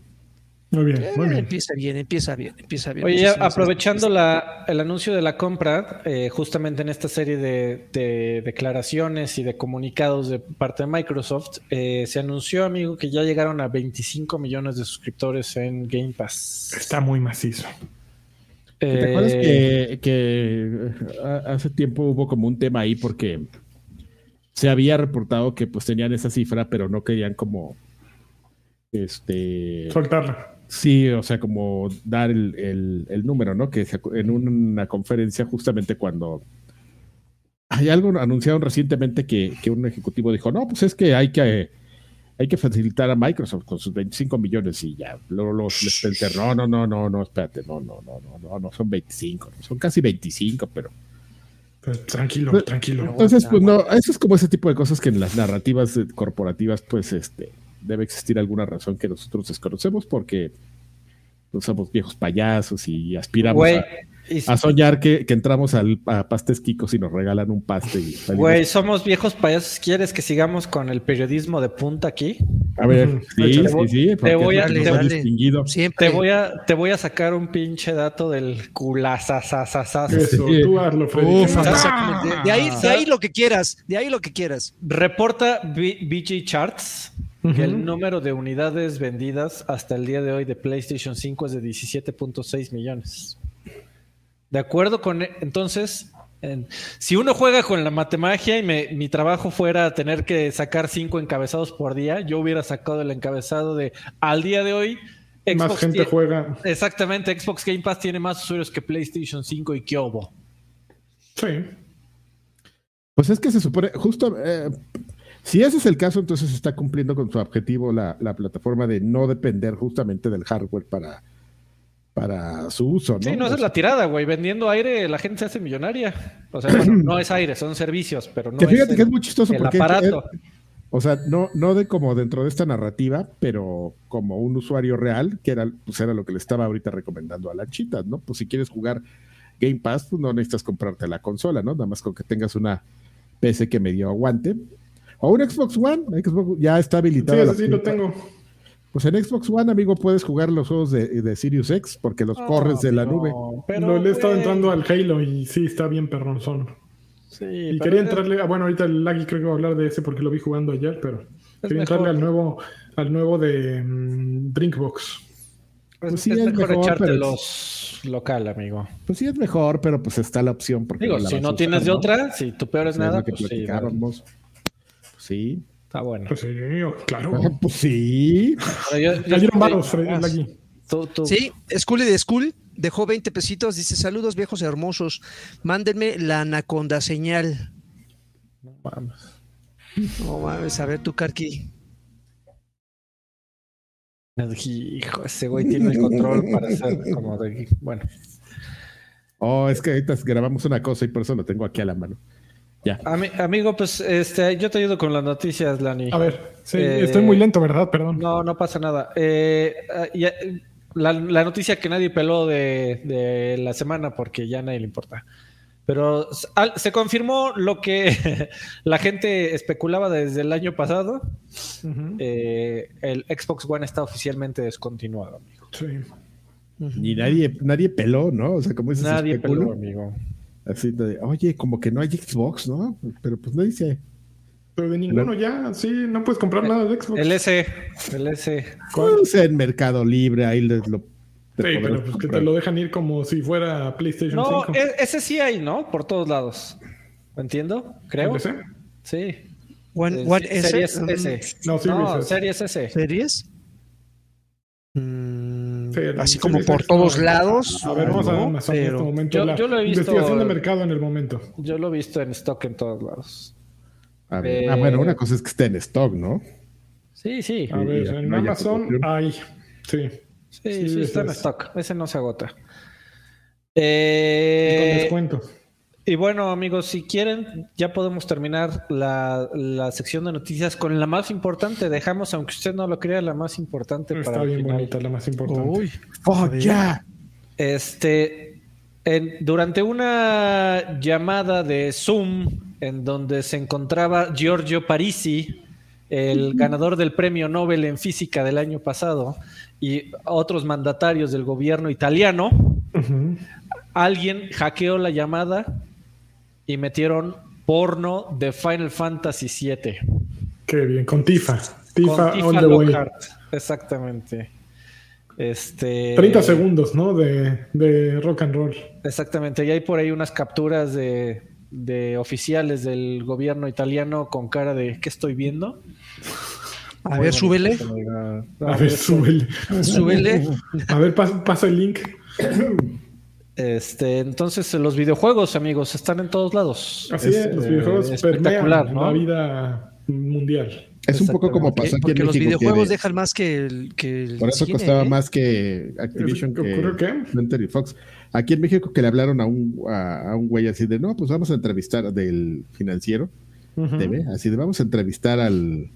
Muy bien, Eh, muy bien. Empieza bien, empieza bien, empieza bien. Oye, Muchísimas aprovechando la, el anuncio de la compra, eh, justamente en esta serie de, de declaraciones y de comunicados de parte de Microsoft, eh, se anunció, amigo, que ya llegaron a 25 millones de suscriptores en Game Pass. Está muy macizo. ¿Te Eh, acuerdas que, que hace tiempo hubo como un tema ahí porque se había reportado que pues tenían esa cifra, pero no querían como este Soltarla. Sí, o sea, como dar el, el- el número, ¿no? Que en una conferencia justamente cuando hay algo anunciaron recientemente que, que un ejecutivo dijo, no, pues es que hay que hay que facilitar a Microsoft con sus 25 millones y ya. Luego los les pensé, no, no, no, no, no, espérate, no, no, no, no, no, no son 25, no, son casi 25, pero Pero tranquilo, Pues, tranquilo. entonces, pues no, eso es como ese tipo de cosas que en las narrativas corporativas, pues este, debe existir alguna razón que nosotros desconocemos porque pues, somos viejos payasos y aspiramos a, y- a soñar que, que entramos al, a Pastes Kikos y nos regalan un paste güey, somos viejos payasos. ¿Quieres que sigamos con el periodismo de punta aquí? A ver, sí, sí, sí, voy a- te voy- distinguido. Siempre. Te voy a, te voy a sacar un pinche dato del culazazazazaz. Eso, Sí. tú hazlo. Uf, Ah. De ahí, de ahí lo que quieras, de ahí lo que quieras. Reporta BG Charts que el número de unidades vendidas hasta el día de hoy de PlayStation 5 es de 17.6 millones. De acuerdo con e- entonces, en- si uno juega con la matemagia y me- mi trabajo fuera tener que sacar cinco encabezados por día, yo hubiera sacado el encabezado de al día de hoy. Más Xbox gente tie- juega. Exactamente, Xbox Game Pass tiene más usuarios que PlayStation 5 y que hubo. Sí. Pues es que se supone, justo, eh, si ese es el caso, entonces está cumpliendo con su objetivo la, la plataforma de no depender justamente del hardware para, para su uso, ¿no? Sí, no, esa es la tirada, güey. Vendiendo aire, la gente se hace millonaria. O sea, bueno, no es aire, son servicios, pero no que fíjate es que el- es muy chistoso el porque aparato. o sea, no, no de como dentro de esta narrativa, pero como un usuario real, que era, pues era lo que le estaba ahorita recomendando a la chita, ¿no? Pues si quieres jugar Game Pass, pues no necesitas comprarte la consola, ¿no? Nada más con que tengas una PC que medio aguante. O un Xbox One, Xbox ya está Sí, habilitado. eso sí lo tengo. Pues en Xbox One, amigo, puedes jugar los juegos de, de Sirius X porque los corres de la nube. No, pero, No, le he estado entrando al Halo y sí, está bien perronzón. Sí, Y quería entrarle, ah, bueno, ahorita el Laggy creo que va a hablar de ese porque lo vi jugando ayer, pero quería mejor. entrarle al nuevo, al nuevo de mm, Drinkbox. Es, Pues sí, es es mejor mejor, echarte pero- los local, amigo. Pues sí es mejor, pero pues está la opción. Porque Digo, la si no tienes usar, de ¿no? otra, si tu peor es Es nada, lo que pues sí. Sí. está bueno. Pues sí, claro. Pues sí. Yo- yo Cayeron Freddy, Laggy. Tú- tú- Sí, Scully de School dejó 20 pesitos. Dice: Saludos, viejos hermosos. Mándenme la anaconda señal. No mames. No mames, a ver, tu Karki. Hijo, ese güey tiene el control para hacer como de. Bueno, Oh, es que ahorita grabamos una cosa y por eso lo tengo aquí a la mano. Ya. Ami- amigo, pues este, yo te ayudo con las noticias, Lani. A ver, sí, Eh, estoy muy lento, ¿verdad? Perdón. No, no pasa nada. Eh, ya, la, la noticia que nadie peló de, de la semana porque ya a nadie le importa. Pero al- se confirmó lo que la gente especulaba desde el año pasado. Eh, el Xbox One está oficialmente descontinuado, amigo. Sí. Y nadie, nadie peló, ¿no? O sea, como dices, Nadie peló, amigo. Así de, oye, como que no hay Xbox, ¿no? Pero pues no dice. Pero de ninguno ya, sí, no puedes comprar nada de Xbox. El S, el S. ¿Cuál? Pues en Mercado Libre, ahí les lo. Sí, pero pues que te lo dejan ir como si fuera PlayStation No, 5. e- ese sí hay, ¿no? Por todos lados. ¿Me entiendo? Creo. ¿El DC? Sí. One, Eh, One sí, S. Series S. No, sí, No, dices. Series S. ¿Series? Mm, Así como por todos no. lados. A ver, vamos a. Amazon en Pero- este momento. Yo- la yo lo he visto- Investigación de mercado en el momento. Yo lo he visto en stock en todos lados. A ver. Eh, Ah, bueno, una cosa es que esté en stock, ¿no? Sí, sí. A ver, en no Amazon hay. Sí. Sí, Sí, sí, está en stock. Ese no se agota. con Eh, descuento. Y bueno, amigos, si quieren, ya podemos terminar la, la sección de noticias con la más importante. Dejamos, aunque usted no lo crea, la más importante Está para el bien final. bonita, la más importante. Uy, ¡Oh, ya! Este, en- durante una llamada de Zoom en donde se encontraba Giorgio Parisi, el ganador del premio Nobel en física del año pasado, y otros mandatarios del gobierno italiano, alguien hackeó la llamada y metieron porno de Final Fantasy VII. Qué bien, con Tifa. Tifa, Con Tifa all the way. Lockhart. Exactamente. Este, 30 segundos, ¿no? De, de rock and roll. Exactamente, y hay por ahí unas capturas de, de oficiales del gobierno italiano con cara de ¿qué estoy viendo? a ver, súbele. A ver, súbele. Súbele. A ver, pasa, pasa el link. Este, entonces los videojuegos, amigos, están en todos lados. Así es, los eh, videojuegos espectacular, ¿no? la vida mundial. Es un poco como Porque, pasó aquí porque en los México. que videojuegos de- dejan más que el, que el por eso cine, costaba ¿eh? más que Activision ¿Qué ocurrió que? Spencer y Fox. Aquí en México que le hablaron a un, a, a un güey así de, no, pues vamos a entrevistar del financiero. TV, así de, vamos a entrevistar al,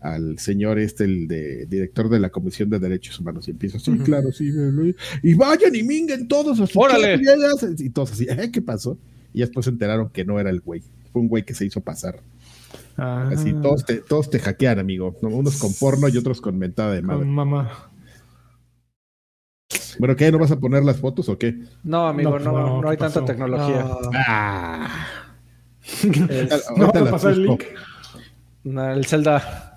al señor este, el de, director de la Comisión de Derechos Humanos. Y empieza, sí, Ujú. claro, sí. y- Y vayan y minguen todos. a sus ¡Órale! casas". Y todos así, "¿Eh? ¿qué pasó? Y después se enteraron que no era el güey. Fue un güey que se hizo pasar. Ah, Así, todos te, todos te hackean, amigo. ¿no? Unos con porno y otros con mentada de madre. con mamá. Bueno, ¿qué? ¿No vas a poner las fotos o qué? No, amigo, No, no, no, no, hay ¿qué tanta tecnología. Ah. Es- No, el busco. link. no, el Zelda.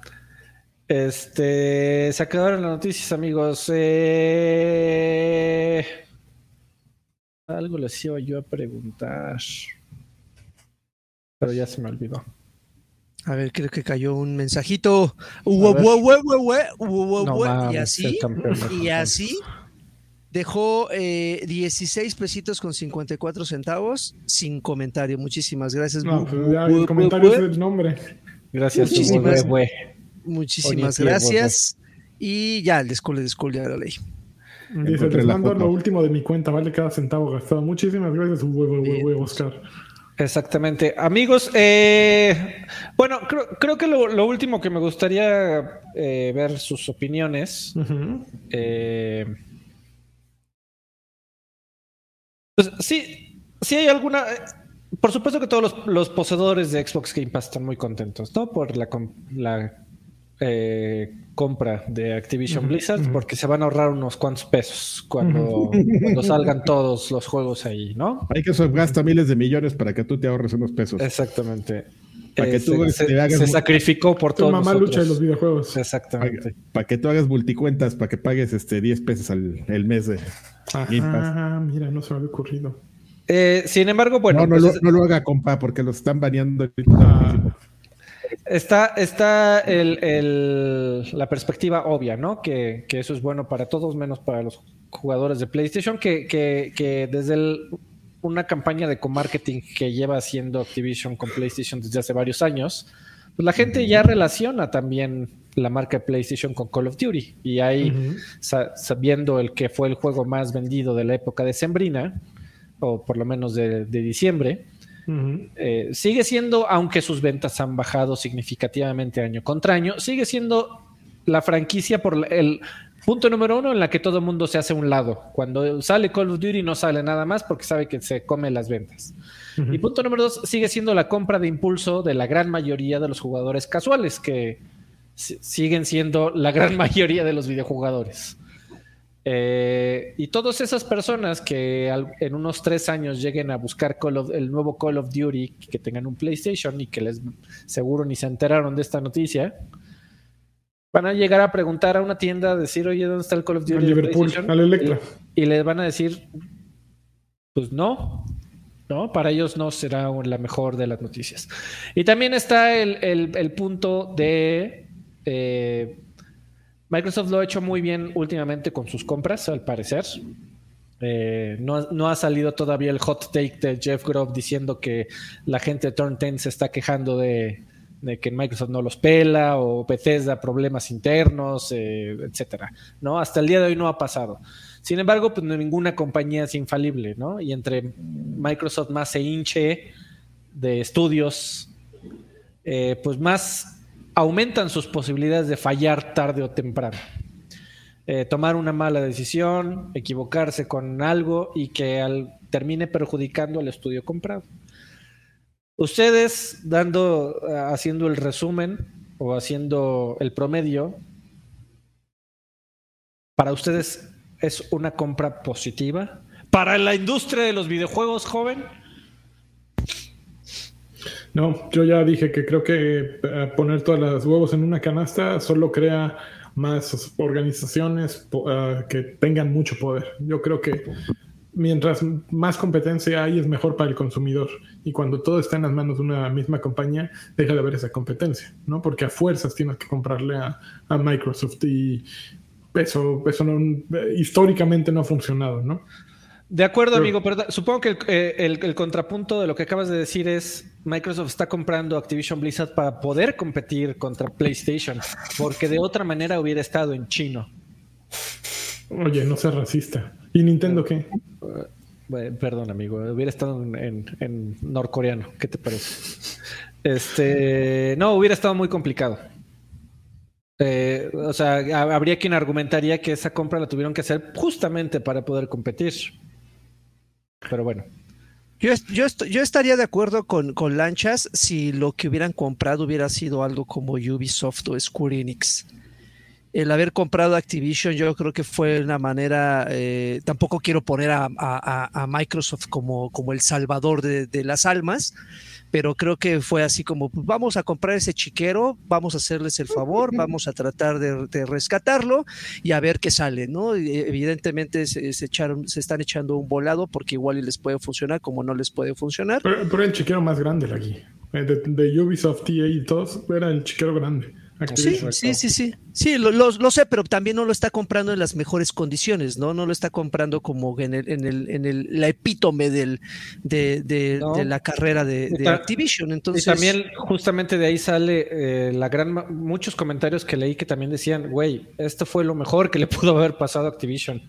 Este, se acabaron las noticias, amigos. Eh, algo les iba yo a preguntar. Pero ya se me olvidó. A ver, creo que cayó un mensajito. No y así, y así dejó eh, 16 pesitos con 54 centavos sin comentario. Muchísimas gracias. No, Bu- pues ya bu- el bu- comentario bu- es el nombre. Gracias, Muchísimas-. Muchísimas Oye, gracias. Y ya, el descole, descole a la ley. Dice, la mando lo último de mi cuenta, vale cada centavo gastado. Muchísimas gracias, huevo, huevo, huevo, Oscar. Exactamente. Amigos, eh, bueno, creo, creo que lo, lo último que me gustaría eh, ver sus opiniones. Ujú. eh, pues sí, sí hay alguna. Por supuesto que todos los, los poseedores de Xbox Game Pass están muy contentos, ¿no? Por la, la eh, compra de Activision Blizzard, porque se van a ahorrar unos cuantos pesos cuando, cuando salgan todos los juegos ahí, ¿no? Hay que gasta miles de millones para que tú te ahorres unos pesos. Exactamente. Para que Eh, tú, se, este, se- hagas se sacrificó por Tu todos mamá nosotros. lucha en los videojuegos. Exactamente. para que tú hagas multicuentas, para que pagues este 10 pesos al el mes de. Ajá, mira, no se me había ocurrido. Eh, sin embargo, bueno, no, no, pues lo, es- no lo haga, compa, porque los están baneando. Ah, está, está el- el- la perspectiva obvia, ¿no? Que, que eso es bueno para todos, menos para los jugadores de PlayStation, que, que- que desde el- una campaña de co-marketing que lleva haciendo Activision con PlayStation desde hace varios años, pues la gente ya relaciona también la marca de PlayStation con Call of Duty. Y ahí, sa- sabiendo el que fue el juego más vendido de la época de Sembrina, o por lo menos de, de diciembre, eh, sigue siendo, aunque sus ventas han bajado significativamente año contra año, sigue siendo la franquicia por el punto número uno en la que todo el mundo se hace a un lado. Cuando sale Call of Duty no sale nada más porque sabe que se come las ventas. Y punto número dos sigue siendo la compra de impulso de la gran mayoría de los jugadores casuales, que si- siguen siendo la gran mayoría de los videojugadores. Eh, y todas esas personas que al- en unos tres años lleguen a buscar Call of- el nuevo Call of Duty, que tengan un PlayStation y que les seguro ni se enteraron de esta noticia, van a llegar a preguntar a una tienda, a decir, oye, ¿dónde está el Call of Duty? Liverpool, PlayStation?" al Electra. Y, y les van a decir, pues no, ¿no? Para ellos no será la mejor de las noticias. Y también está el, el- el punto de... eh, Microsoft lo ha hecho muy bien últimamente con sus compras, al parecer. Eh, no, no ha salido todavía el hot take de Jeff Grove diciendo que la gente de Turn 10 se está quejando de, de que Microsoft no los pela o Bethesda problemas internos, eh, etcétera, ¿no? Hasta el día de hoy no ha pasado. Sin embargo, pues ninguna compañía es infalible, ¿no? Y entre Microsoft más se hinche de estudios, eh, pues más aumentan sus posibilidades de fallar tarde o temprano. Eh, tomar una mala decisión, equivocarse con algo y que al, termine perjudicando al estudio comprado. Ustedes, dando, eh, haciendo el resumen o haciendo el promedio, para ustedes es una compra positiva. Para la industria de los videojuegos, joven. No, yo ya dije que creo que eh, poner todas las huevos en una canasta solo crea más organizaciones uh, que tengan mucho poder. Yo creo que mientras más competencia hay es mejor para el consumidor. Y cuando todo está en las manos de una misma compañía, deja de haber esa competencia, ¿no? Porque a fuerzas tienes que comprarle a, a Microsoft y eso, eso no, históricamente no ha funcionado, ¿no? De acuerdo, amigo, pero supongo que eh, el, contrapunto de lo que acabas de decir es Microsoft está comprando Activision Blizzard para poder competir contra PlayStation, porque de otra manera hubiera estado en chino. Oye, no seas racista. ¿Y Nintendo qué? perdón, amigo, hubiera estado en, norcoreano. ¿Qué te parece? Este, no, hubiera estado muy complicado. Eh, o sea, habría quien argumentaría que esa compra la tuvieron que hacer justamente para poder competir. Pero bueno. Yo, yo, estaría de acuerdo con, con, Lanchas si lo que hubieran comprado hubiera sido algo como Ubisoft o Square Enix. El haber comprado Activision yo creo que fue una manera, eh, tampoco quiero poner a, a, Microsoft como, como el salvador de, de las almas, pero creo que fue así como, pues vamos a comprar ese chiquero, vamos a hacerles el favor, vamos a tratar de, rescatarlo y a ver qué sale, ¿no? evidentemente se, echaron, se están echando un volado porque igual les puede funcionar como no les puede funcionar. Pero, el chiquero más grande aquí, eh, de, de Ubisoft TA y todos, era el chiquero grande. Sí, sí, sí, sí. Sí, lo, lo, sé, pero también no lo está comprando en las mejores condiciones, ¿no? No lo está comprando como en el, en el, en el la epítome del, de, de, la carrera de, Activision. Entonces... Y también justamente de ahí sale eh, la gran muchos comentarios que leí que también decían, güey, esto fue lo mejor que le pudo haber pasado a Activision.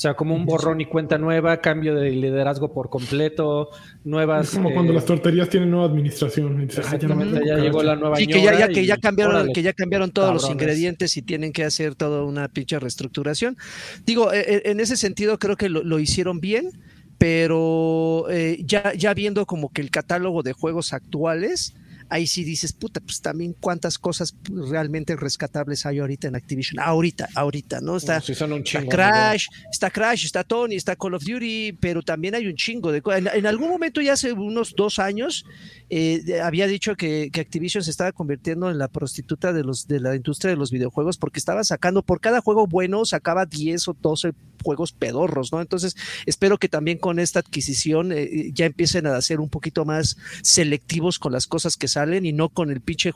O sea, como un borrón y cuenta nueva, cambio de liderazgo por completo, nuevas. Es como cuando eh, las torterías tienen nueva administración. ya, llegó la nueva. Sí, que ya, que ya cambiaron, que ya cambiaron todos los ingredientes y tienen que hacer toda una pinche reestructuración. Digo, e, e, en ese sentido creo que lo, hicieron bien, pero eh, ya, ya viendo como que el catálogo de juegos actuales ahí sí dices, puta, pues también cuántas cosas realmente rescatables hay ahorita en Activision. Ahorita, ahorita, ¿no? Está, Crash, está Crash, está Tony, está Call of Duty, pero también hay un chingo de cosas. En, algún momento, ya hace unos dos años, eh, había dicho que, Activision se estaba convirtiendo en la prostituta de, los, de la industria de los videojuegos porque estaba sacando, por cada juego bueno, sacaba 10 o 12 juegos pedorros, ¿no? Entonces, espero que también con esta adquisición eh, ya empiecen a ser un poquito más selectivos con las cosas que salen y no con el pinche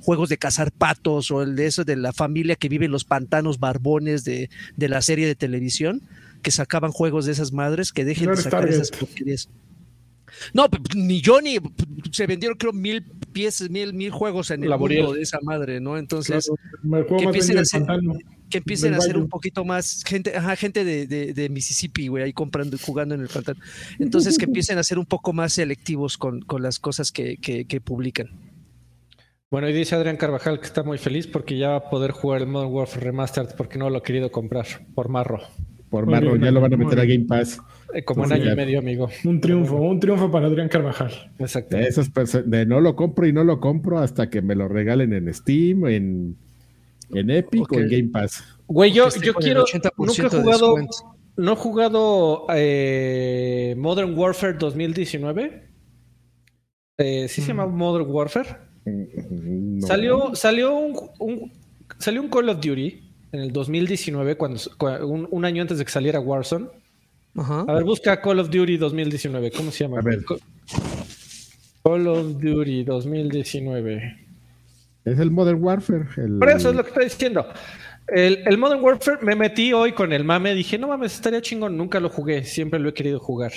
juegos de cazar patos o el de eso de la familia que vive en los pantanos barbones de, de la serie de televisión que sacaban juegos de esas madres que dejen de sacar esas porquerías. No, ni yo ni se vendieron creo mil piezas, mil, mil juegos en el mundo de esa madre, ¿no? Entonces, que empiecen a hacer, que empiecen a ser un poquito más gente, ajá, gente de, de, Mississippi, güey, ahí comprando y jugando en el pantano. Entonces que empiecen a ser un poco más selectivos con, con las cosas que, que, publican. Bueno, y dice Adrián Carvajal que está muy feliz porque ya va a poder jugar el Modern Warfare Remastered porque no lo ha querido comprar por marro. Por marro, ya lo van a meter a Game Pass. Eh, como un año y medio, amigo. Un triunfo, un triunfo para Adrián Carvajal. Exacto. De, no lo compro y no lo compro hasta que me lo regalen en Steam, en en Epic o en Game Pass. Güey, yo, yo quiero. Nunca he jugado. No he jugado eh, Modern Warfare 2019. Eh, ¿Sí se llama mm. Modern Warfare? Mm, salió, salió un, salió un Call of Duty en el 2019, cuando, un, año antes de que saliera Warzone. A ver, busca Call of Duty 2019. ¿Cómo se llama? A ver. Call of Duty 2019. Es el Modern Warfare. Por eso es lo que estoy diciendo. El, Modern Warfare me metí hoy con el mame. Dije, no mames, estaría chingón. Nunca lo jugué. Siempre lo he querido jugar.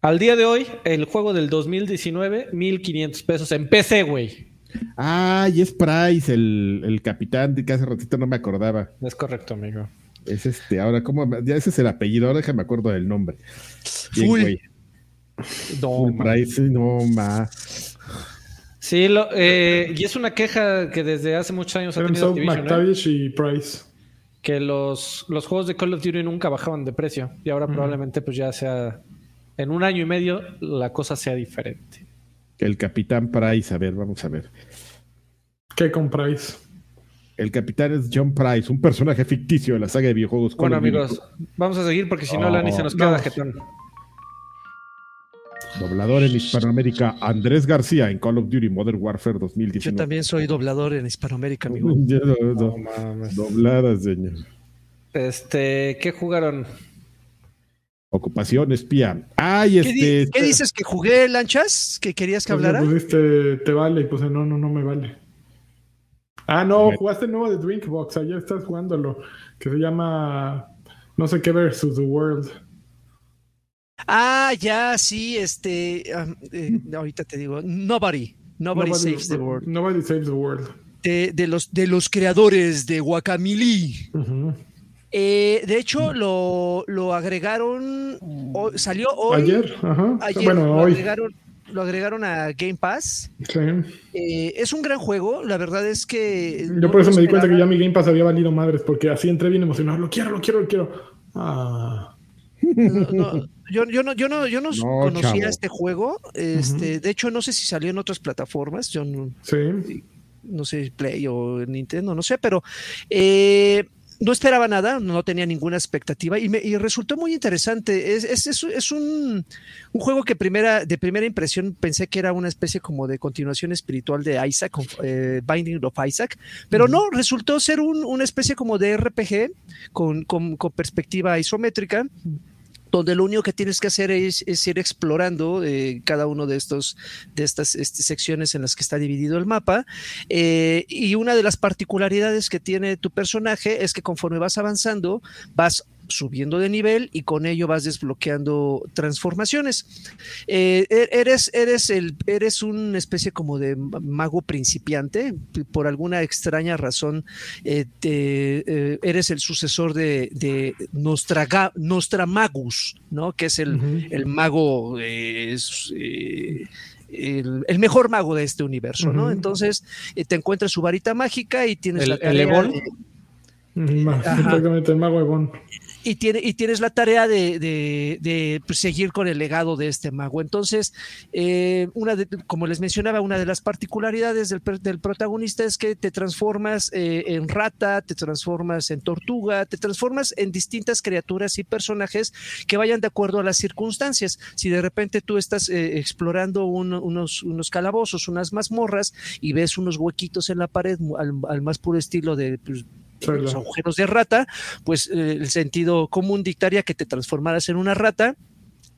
Al día de hoy, el juego del 2019, 1500 pesos en PC, güey. Ah, y es Price, el, el capitán de que hace ratito no me acordaba. Es correcto, amigo. Es este, ahora, ¿cómo? Ya ese es el apellido, ahora déjame acuerdo del nombre. Bien, Full. güey. No, Full ma. Price, no más. Sí, lo, eh, y es una queja que desde hace muchos años ha tenido Activision, ¿eh? McTavish y Price. que los, los juegos de Call of Duty nunca bajaban de precio y ahora probablemente pues ya sea en un año y medio la cosa sea diferente. El capitán Price, a ver, vamos a ver. ¿Qué con Price? El capitán es John Price, un personaje ficticio de la saga de videojuegos. Call Bueno of Duty. amigos, vamos a seguir porque si no Oh, Lani se nos queda no. jetón. Doblador en Hispanoamérica, Andrés García en Call of Duty Modern Warfare Yo 2019. también soy doblador en Hispanoamérica, amigo. No, no. No mames. Doblada, señor. Este, ¿qué jugaron? Ocupación espía. Ay, ¿Qué, di- este. qué dices? ¿Que jugué lanchas? ¿Que querías que Pues hablara? pusiste te vale y puse no, no, no me vale. Ah, no, jugaste el nuevo de Drinkbox. Ayer estás jugándolo. Que se llama no sé qué versus the world. Ah, ya, sí, este. um, eh, ahorita te digo. Nobody. Nobody, saves the world. Nobody saves the world. De, de los, de los creadores de Guacamili. Eh, de hecho, lo, lo agregaron. salió hoy. Ayer, ajá. ayer bueno, lo hoy. agregaron. Lo agregaron a Game Pass. Sí. Eh, es un gran juego. La verdad es que. Yo no por eso me di cuenta que ya mi Game Pass había valido madres, porque así entré bien emocionado. Lo quiero, lo quiero, lo quiero. Ah. No, no, yo, yo no, yo no, yo no, No, conocía chavo. este juego. Este, de hecho, no sé si salió en otras plataformas. Yo no, Sí. no sé, Play o Nintendo, no sé, pero eh, no esperaba nada, no tenía ninguna expectativa y, me, y resultó muy interesante. Es, es, es- es un, un juego que primera, de primera impresión pensé que era una especie como de continuación espiritual de Isaac, eh, Binding of Isaac, pero no, resultó ser un- una especie como de RPG con, con- con perspectiva isométrica donde lo único que tienes que hacer es, ir explorando eh, cada uno de estos de estas este, secciones en las que está dividido el mapa eh, y una de las particularidades que tiene tu personaje es que conforme vas avanzando vas subiendo de nivel y con ello vas desbloqueando transformaciones. Eh, e- eres, eres, el, eres una especie como de mago principiante, por alguna extraña razón eh, te- eh, eres el sucesor de, de Nostraga- Nostramagus, ¿no? que es el, el mago, eh, es, eh, el, el mejor mago de este universo, ¿no? Entonces eh, te encuentras su varita mágica y tienes ¿El- la el Ebon? de- Ma- Ajá. Exactamente, el mago Ebon. Y, tiene, y tienes la tarea de, seguir con el legado de este mago. Entonces, eh, una de- como les mencionaba, una de las particularidades del, del protagonista es que te transformas eh, en rata, te transformas en tortuga, te transformas en distintas criaturas y personajes que vayan de acuerdo a las circunstancias. Si de repente tú estás eh, explorando un- unos, calabozos, unas mazmorras y ves unos huequitos en la pared al, al más puro estilo de... pues, Claro. los agujeros de rata, pues eh, el sentido común dictaría que te transformaras en una rata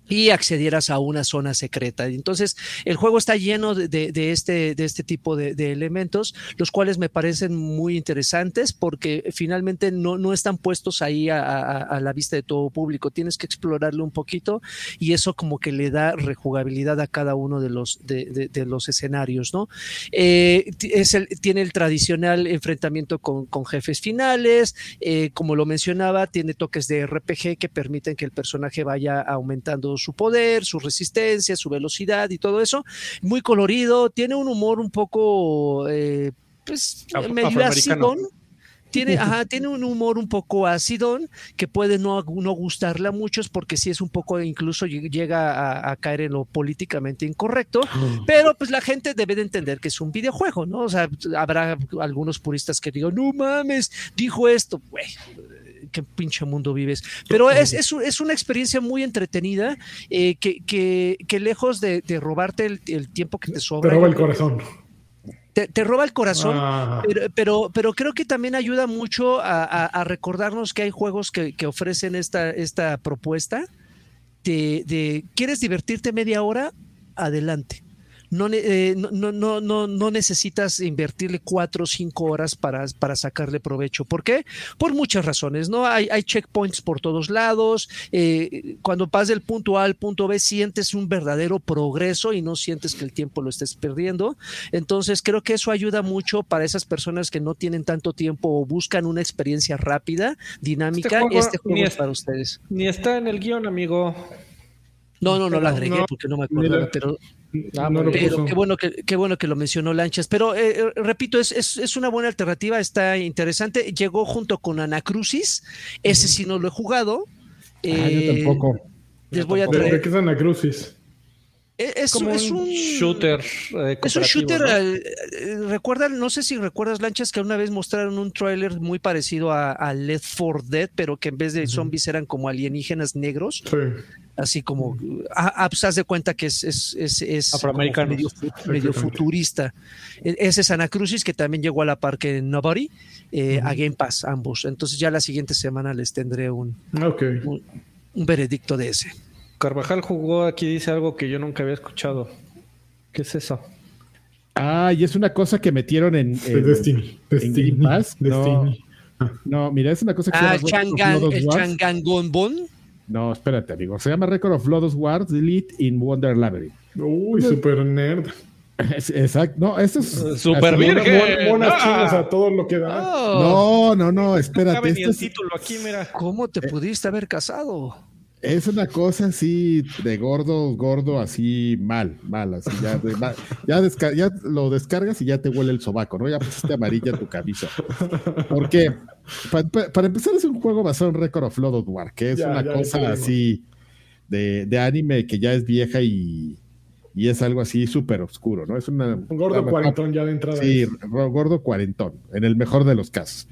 y accedieras a una zona secreta. Entonces, el juego está lleno de, este, de este tipo de, elementos, los cuales me parecen muy interesantes porque finalmente no, no están puestos ahí a, la vista de todo público. Tienes que explorarlo un poquito y eso como que le da rejugabilidad a cada uno de los, de, los escenarios, ¿no? Eh, es el- tiene el tradicional enfrentamiento con, con jefes finales, eh, como lo mencionaba, tiene toques de RPG que permiten que el personaje vaya aumentando su poder, su resistencia, su velocidad y todo eso. Muy colorido, tiene un humor un poco, eh, pues, medio acidón. Tiene, ajá, tiene un humor un poco acidón que puede no, no gustarle a muchos porque sí es un poco, incluso lle- llega a, a caer en lo políticamente incorrecto, pero pues la gente debe de entender que es un videojuego, ¿no? O sea, habrá algunos puristas que digan, no mames, dijo esto, güey. Qué pinche mundo vives. Pero es, es, es una experiencia muy entretenida eh, que, que, que lejos de, de robarte el, el tiempo que te Te sobra, roba yo el corazón. Te, te roba el corazón. Ah. Pero, pero, pero creo que también ayuda mucho a, a- a recordarnos que hay juegos que, que ofrecen esta, esta propuesta de, de, ¿quieres divertirte media hora? Adelante. No, eh, no, no, no, no, necesitas invertirle cuatro o cinco horas para, para, sacarle provecho. ¿Por qué? Por muchas razones, ¿no? Hay, hay checkpoints por todos lados. Eh, cuando pasas del punto A al punto B, sientes un verdadero progreso y no sientes que el tiempo lo estés perdiendo. Entonces, creo que eso ayuda mucho para esas personas que no tienen tanto tiempo o buscan una experiencia rápida, dinámica. Este juego, es para ustedes. Ni está en el guion, amigo. No, no, no la agregué porque no me acordaba, pero, ah, pero qué, bueno que, qué bueno que lo mencionó Lanchas. Pero eh, eh, repito, es, es, es, una buena alternativa, está interesante. Llegó junto con Anacrucis, ese sí no lo he jugado. Ah, yo eh, tampoco. Les voy a traer. ¿De qué es Anacrucis? Es, como un, shooter. es un shooter. recuerda, no sé si recuerdas, Lanchas, que una vez mostraron un tráiler muy parecido a, a Left 4 Dead, pero que en vez de zombies eran como alienígenas negros. Sí así como, ah, ah pues haz de cuenta que es, es, es, medio, futurista. E, ese es Anacrucis, que también llegó a la parque Nobody, eh, a Game Pass, ambos. Entonces ya la siguiente semana les tendré un, un, veredicto de ese. Carvajal jugó aquí, dice algo que yo nunca había escuchado. ¿Qué es eso? Ah, y es una cosa que metieron en, Destiny. Destiny. Game Pass. No, mira, es una cosa que ah, el Changangonbon. No, espérate, amigo. Se llama Record of Lotus Wars Delete in Wonder Labyrinth. Uy, super nerd. exacto. No, esto es. Super virgen. Monas ah. a todo lo que da. No, no, no, espérate. Este el título aquí, mira. ¿Cómo te pudiste haber casado? Es una cosa así de gordo, gordo, así mal, mal, así ya, ya, ya, lo descargas y ya te huele el sobaco, ¿no? Ya pusiste amarilla tu camisa. ¿Por qué? Para, empezar es un juego basado en Record of Blood War, que es una cosa así de, de, anime que ya es vieja y, y es algo así súper oscuro, ¿no? Es una, un gordo cuarentón ya de entrada. Sí, gordo cuarentón, en el mejor de los casos.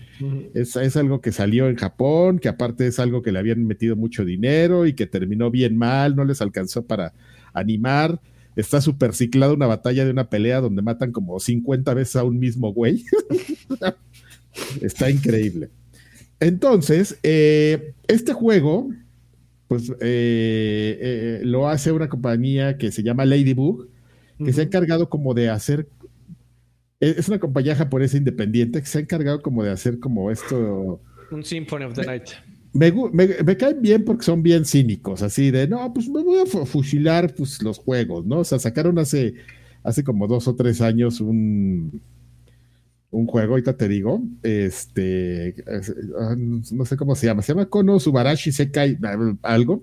es, es, algo que salió en Japón, que aparte es algo que le habían metido mucho dinero y que terminó bien mal, no les alcanzó para animar. Está súper ciclada una batalla de una pelea donde matan como 50 veces a un mismo güey. Está increíble. Entonces, eh, este juego pues eh, eh, lo hace una compañía que se llama Ladybug, que se ha encargado como de hacer, e, es una compañía japonesa independiente que se ha encargado como de hacer como esto. Un Symphony of the Night. Me, caen bien porque son bien cínicos, así de, no, pues me voy a fusilar pues, los juegos, ¿no? O sea, sacaron hace, hace como dos o tres años un, un juego, ahorita te digo, este, ah, no sé cómo se llama, se llama Kono Subarashi Sekai, algo,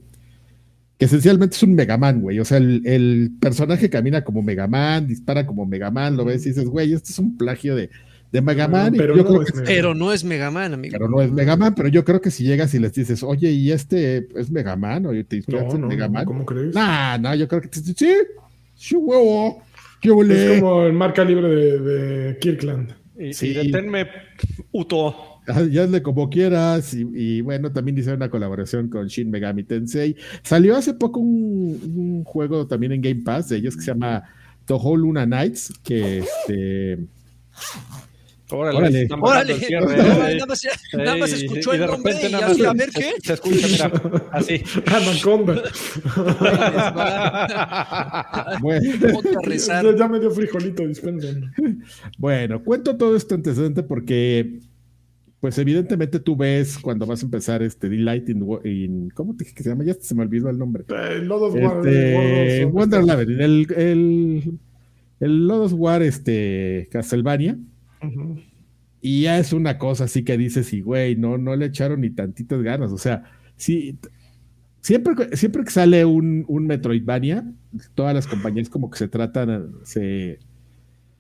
que esencialmente es un Megaman, güey, o sea, el, personaje camina como Megaman, dispara como Megaman, lo ves y dices, güey, esto es un plagio de, de Megaman. pero, no es pero, no es Megaman, amigo. Pero no es Megaman, pero yo creo que si llegas y les dices, oye, ¿y este es Megaman? ¿O te inspiras en Megaman? ¿Cómo crees? Nah, no, yo creo que sí, sí, huevo. Es como el marca libre de, de Kirkland. Y, sí. deténme, Uto. Hazle como quieras. Y, bueno, también hice una colaboración con Shin Megami Tensei. Salió hace poco un, juego también en Game Pass de ellos que se llama Toho Luna Nights, que este. Órale, órale. nada, más, nada más escuchó el nombre y ya a ver qué. Se, escucha, mira, así. Anaconda. bueno. Ya me dio frijolito, dispensen. Bueno, cuento todo esto antecedente porque, pues evidentemente tú ves cuando vas a empezar este Delight in, ¿cómo te dije que se llama? Ya se me olvidó el nombre. El Lodos War. Este, Wonder el, el, el Lodos War, este, Castlevania y ya es una cosa así que dices, y güey, no, no le echaron ni tantitas ganas. O sea, sí, siempre, siempre que sale un, un Metroidvania, todas las compañías como que se tratan, se,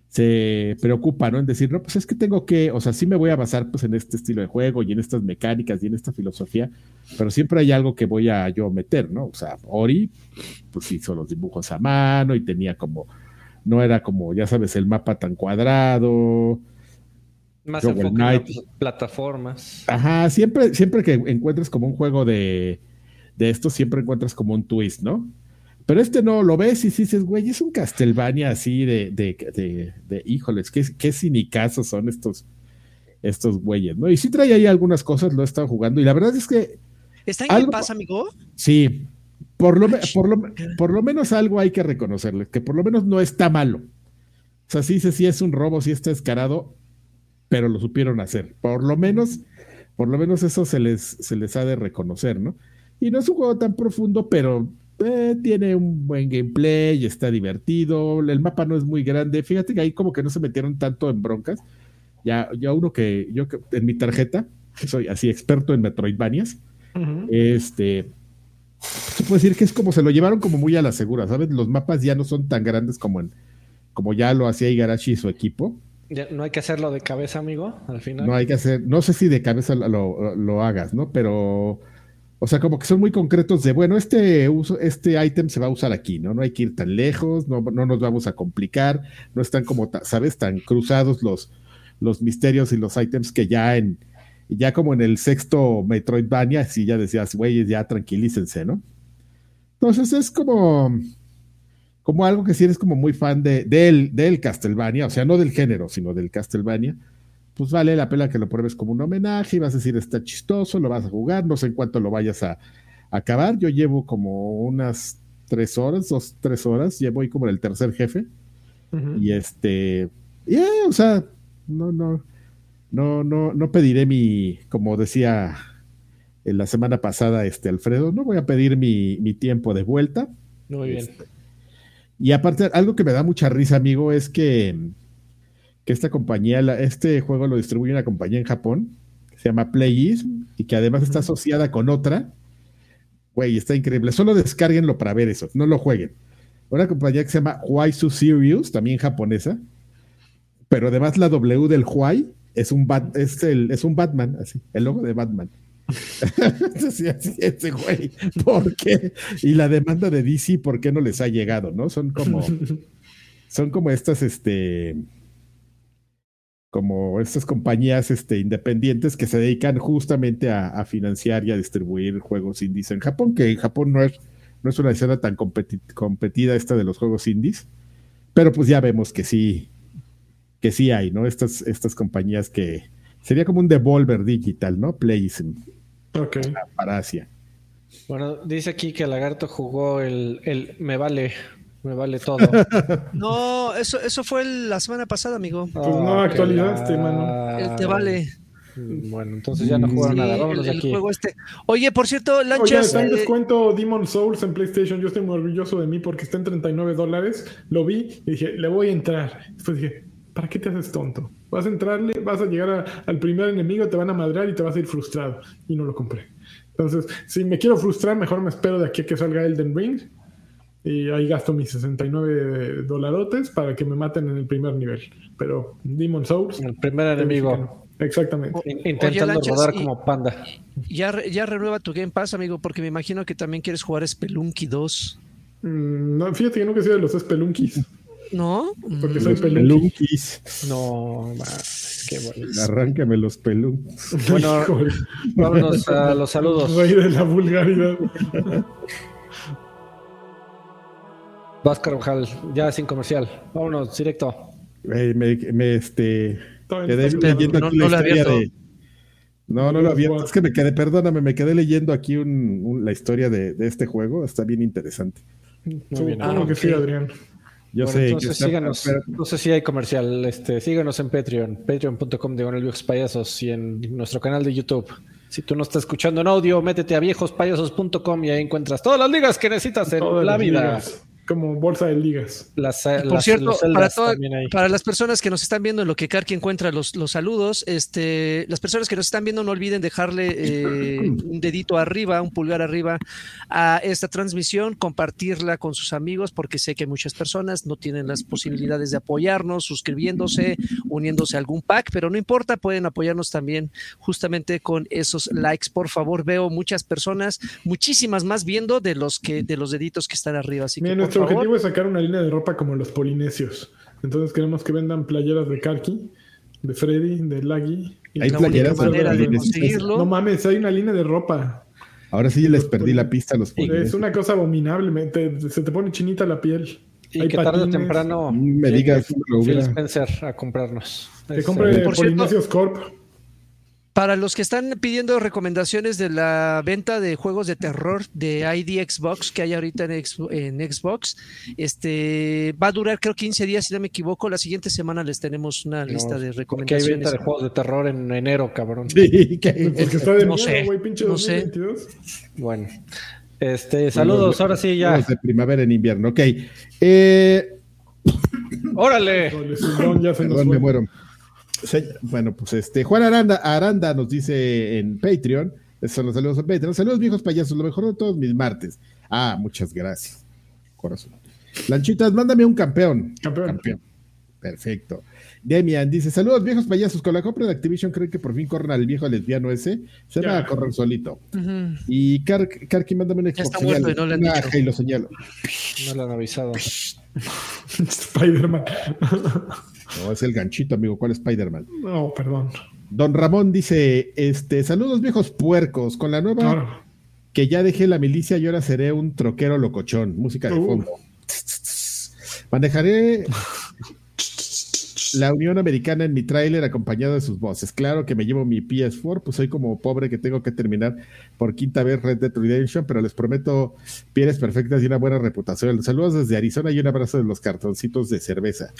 se preocupan, ¿no? En decir, no, pues es que tengo que, o sea, sí me voy a basar pues en este estilo de juego y en estas mecánicas y en esta filosofía, pero siempre hay algo que voy a yo meter, ¿no? O sea, Ori, pues hizo los dibujos a mano y tenía como, no era como, ya sabes, el mapa tan cuadrado, más enfocado plataformas. Ajá, siempre, siempre que encuentres como un juego de, de esto, siempre encuentras como un twist, ¿no? Pero este no, lo ves y dices, güey, es un Castlevania así de, de, de, de híjoles, qué, qué cinicazos son estos, estos güeyes, ¿no? Y sí trae ahí algunas cosas, lo he estado jugando, y la verdad es que. ¿Está en algo, Game amigo? Sí, por lo, por, lo, por lo menos algo hay que reconocerle, que por lo menos no está malo. O sea, sí, sí, sí es un robo, sí está descarado, pero lo supieron hacer. Por lo menos, por lo menos eso se les, se les ha de reconocer, ¿no? Y no es un juego tan profundo, pero eh, tiene un buen gameplay, está divertido, el mapa no es muy grande. Fíjate que ahí como que no se metieron tanto en broncas. Ya, ya uno que yo en mi tarjeta, que soy así experto en Metroidvanias, este, se puede decir que es como se lo llevaron como muy a la segura, ¿sabes? Los mapas ya no son tan grandes como en, como ya lo hacía Igarashi y su equipo. No hay que hacerlo de cabeza, amigo, al final. No hay que hacer, no sé si de cabeza lo, lo, hagas, ¿no? Pero, o sea, como que son muy concretos de, bueno, este uso, este ítem se va a usar aquí, ¿no? No hay que ir tan lejos, no, no nos vamos a complicar, no están como, ¿sabes? Tan cruzados los, los misterios y los ítems que ya en, ya como en el sexto Metroidvania, si ya decías, güey, ya tranquilícense, ¿no? Entonces es como, como algo que si eres como muy fan de, del, del Castlevania, o sea, no del género, sino del Castlevania, pues vale la pena que lo pruebes como un homenaje y vas a decir, está chistoso, lo vas a jugar, no sé en cuánto lo vayas a, acabar. Yo llevo como unas tres horas, dos, tres horas, llevo ahí como en el tercer jefe. Y este, yeah, o sea, no, no, no, no, no pediré mi, como decía en la semana pasada este Alfredo, no voy a pedir mi, tiempo de vuelta. Muy bien. Este, y aparte, algo que me da mucha risa, amigo, es que, que esta compañía, este juego lo distribuye una compañía en Japón, que se llama Playism, y que además está asociada con otra. Güey, está increíble. Solo descarguenlo para ver eso, no lo jueguen. Una compañía que se llama So Serious, también japonesa, pero además la W del Huay es un, es, el, es un Batman, así, el logo de Batman. ese güey, ¿por qué? Y la demanda de DC, ¿por qué no les ha llegado? ¿No? Son como, son como estas, este, como estas compañías este, independientes que se dedican justamente a, financiar y a distribuir juegos indies en Japón, que en Japón no es, no es una escena tan competida esta de los juegos indies, pero pues ya vemos que sí, que sí hay, ¿no? Estas, estas compañías que sería como un devolver digital, ¿no? Playism. Ok. Para Asia. Bueno, dice aquí que el lagarto jugó el, el me vale, me vale todo. no, eso, eso fue la semana pasada, amigo. Pues no, ah, actualidad, este, mano. El te vale. Bueno, entonces ya no jugaron nada. Vámonos el, aquí. juego este. Oye, por cierto, Lanchas. Oye, está en eh, descuento Demon Souls en PlayStation. Yo estoy muy orgulloso de mí porque está en 39 dólares. Lo vi y dije, le voy a entrar. Después dije, ¿para qué te haces tonto? Vas a entrarle, vas a llegar al primer enemigo, te van a madrear y te vas a ir frustrado. Y no lo compré. Entonces, si me quiero frustrar, mejor me espero de aquí a que salga Elden Ring. Y ahí gasto mis 69 dolarotes para que me maten en el primer nivel. Pero Demon Souls. El primer enemigo. Exactamente. Intentando rodar como panda. Ya, ya renueva tu Game Pass, amigo, porque me imagino que también quieres jugar Spelunky 2. Mm, no, fíjate que nunca he sido de los Spelunkys. ¿No? Porque soy pelunkis. No, qué bonito. Arráncame los pelunkis. Bueno, vámonos a los saludos. Rey de la vulgaridad. Vázquez Rojal, ya sin comercial. Vámonos, directo. me, me, este, quedé leyendo aquí no, la historia de. No, no lo había. Es que me quedé, perdóname, me quedé leyendo aquí un, la historia de, de, este juego. Está bien interesante. Muy bien. Ah, que sí, Adrián. Yo sé entonces síganos, no sé si hay comercial, este, síganos en Patreon, patreon.com de Viejos Payasos y en nuestro canal de YouTube. Si tú no estás escuchando en audio, métete a viejospayasos.com y ahí encuentras todas las ligas que necesitas en la vida como bolsa de ligas. Las, Por cierto, para, para, las personas que nos están viendo en lo que Karki encuentra los, los saludos, este, las personas que nos están viendo no olviden dejarle eh, un dedito arriba, un pulgar arriba a esta transmisión, compartirla con sus amigos, porque sé que muchas personas no tienen las posibilidades de apoyarnos, suscribiéndose, uniéndose a algún pack, pero no importa, pueden apoyarnos también justamente con esos likes. Por favor, veo muchas personas, muchísimas más viendo de los que de los deditos que están arriba. Así que, nuestro objetivo es sacar una línea de ropa como los polinesios. Entonces queremos que vendan playeras de Karki, de Freddy, de Laggy. Hay playeras de No mames, hay una línea de ropa. Ahora sí les perdí la pista a los polinesios. Es una cosa abominable, se te pone chinita la piel. Y que tarde o temprano me digas Phil Spencer a comprarnos. Que compre Polinesios Corp. Para los que están pidiendo recomendaciones de la venta de juegos de terror de ID Xbox que hay ahorita en, Xbox, en Xbox, este va a durar creo 15 días si no me equivoco. La siguiente semana les tenemos una No, lista de Porque hay recomendaciones. venta de juegos de terror en enero, cabrón. Sí, que- Porque está de No miedo, sé, güey, pinche no sé. 2022. Bueno. Este, saludos, ahora sí ya. De primavera en invierno. Ok. Eh, ¡Órale! Híjole, Simón ya se nos Perdón, me muero. Se- Bueno, pues este, Juan Aranda, Aranda nos dice en Patreon, son los saludos en Patreon, saludos viejos payasos, lo mejor de todos mis martes. Ah, muchas gracias. Corazón. Lanchitas, mándame un campeón. Campeón. Perfecto. Demian dice, saludos viejos payasos, con la compra de Activision creen que por fin corren al viejo lesbiano ese, se va a correr solito. Y Kark, Karki, mándame un Ya Xbox está muerto y no le han una dicho. Halo señal. No le han avisado. Spider-Man. No, es el ganchito, amigo. ¿Cuál es Spider-Man? no, perdón. Don Ramón dice, este, saludos viejos puercos, con la nueva que ya dejé la milicia y ahora seré un troquero locochón, música de Uh. fondo. Manejaré la Unión Americana en mi tráiler acompañado de sus voces. Claro que me llevo mi PS4, pues soy como pobre que tengo que terminar por quinta vez Red Dead Redemption, pero les prometo pieles perfectas y una buena reputación. Saludos desde Arizona y un abrazo de los cartoncitos de cerveza.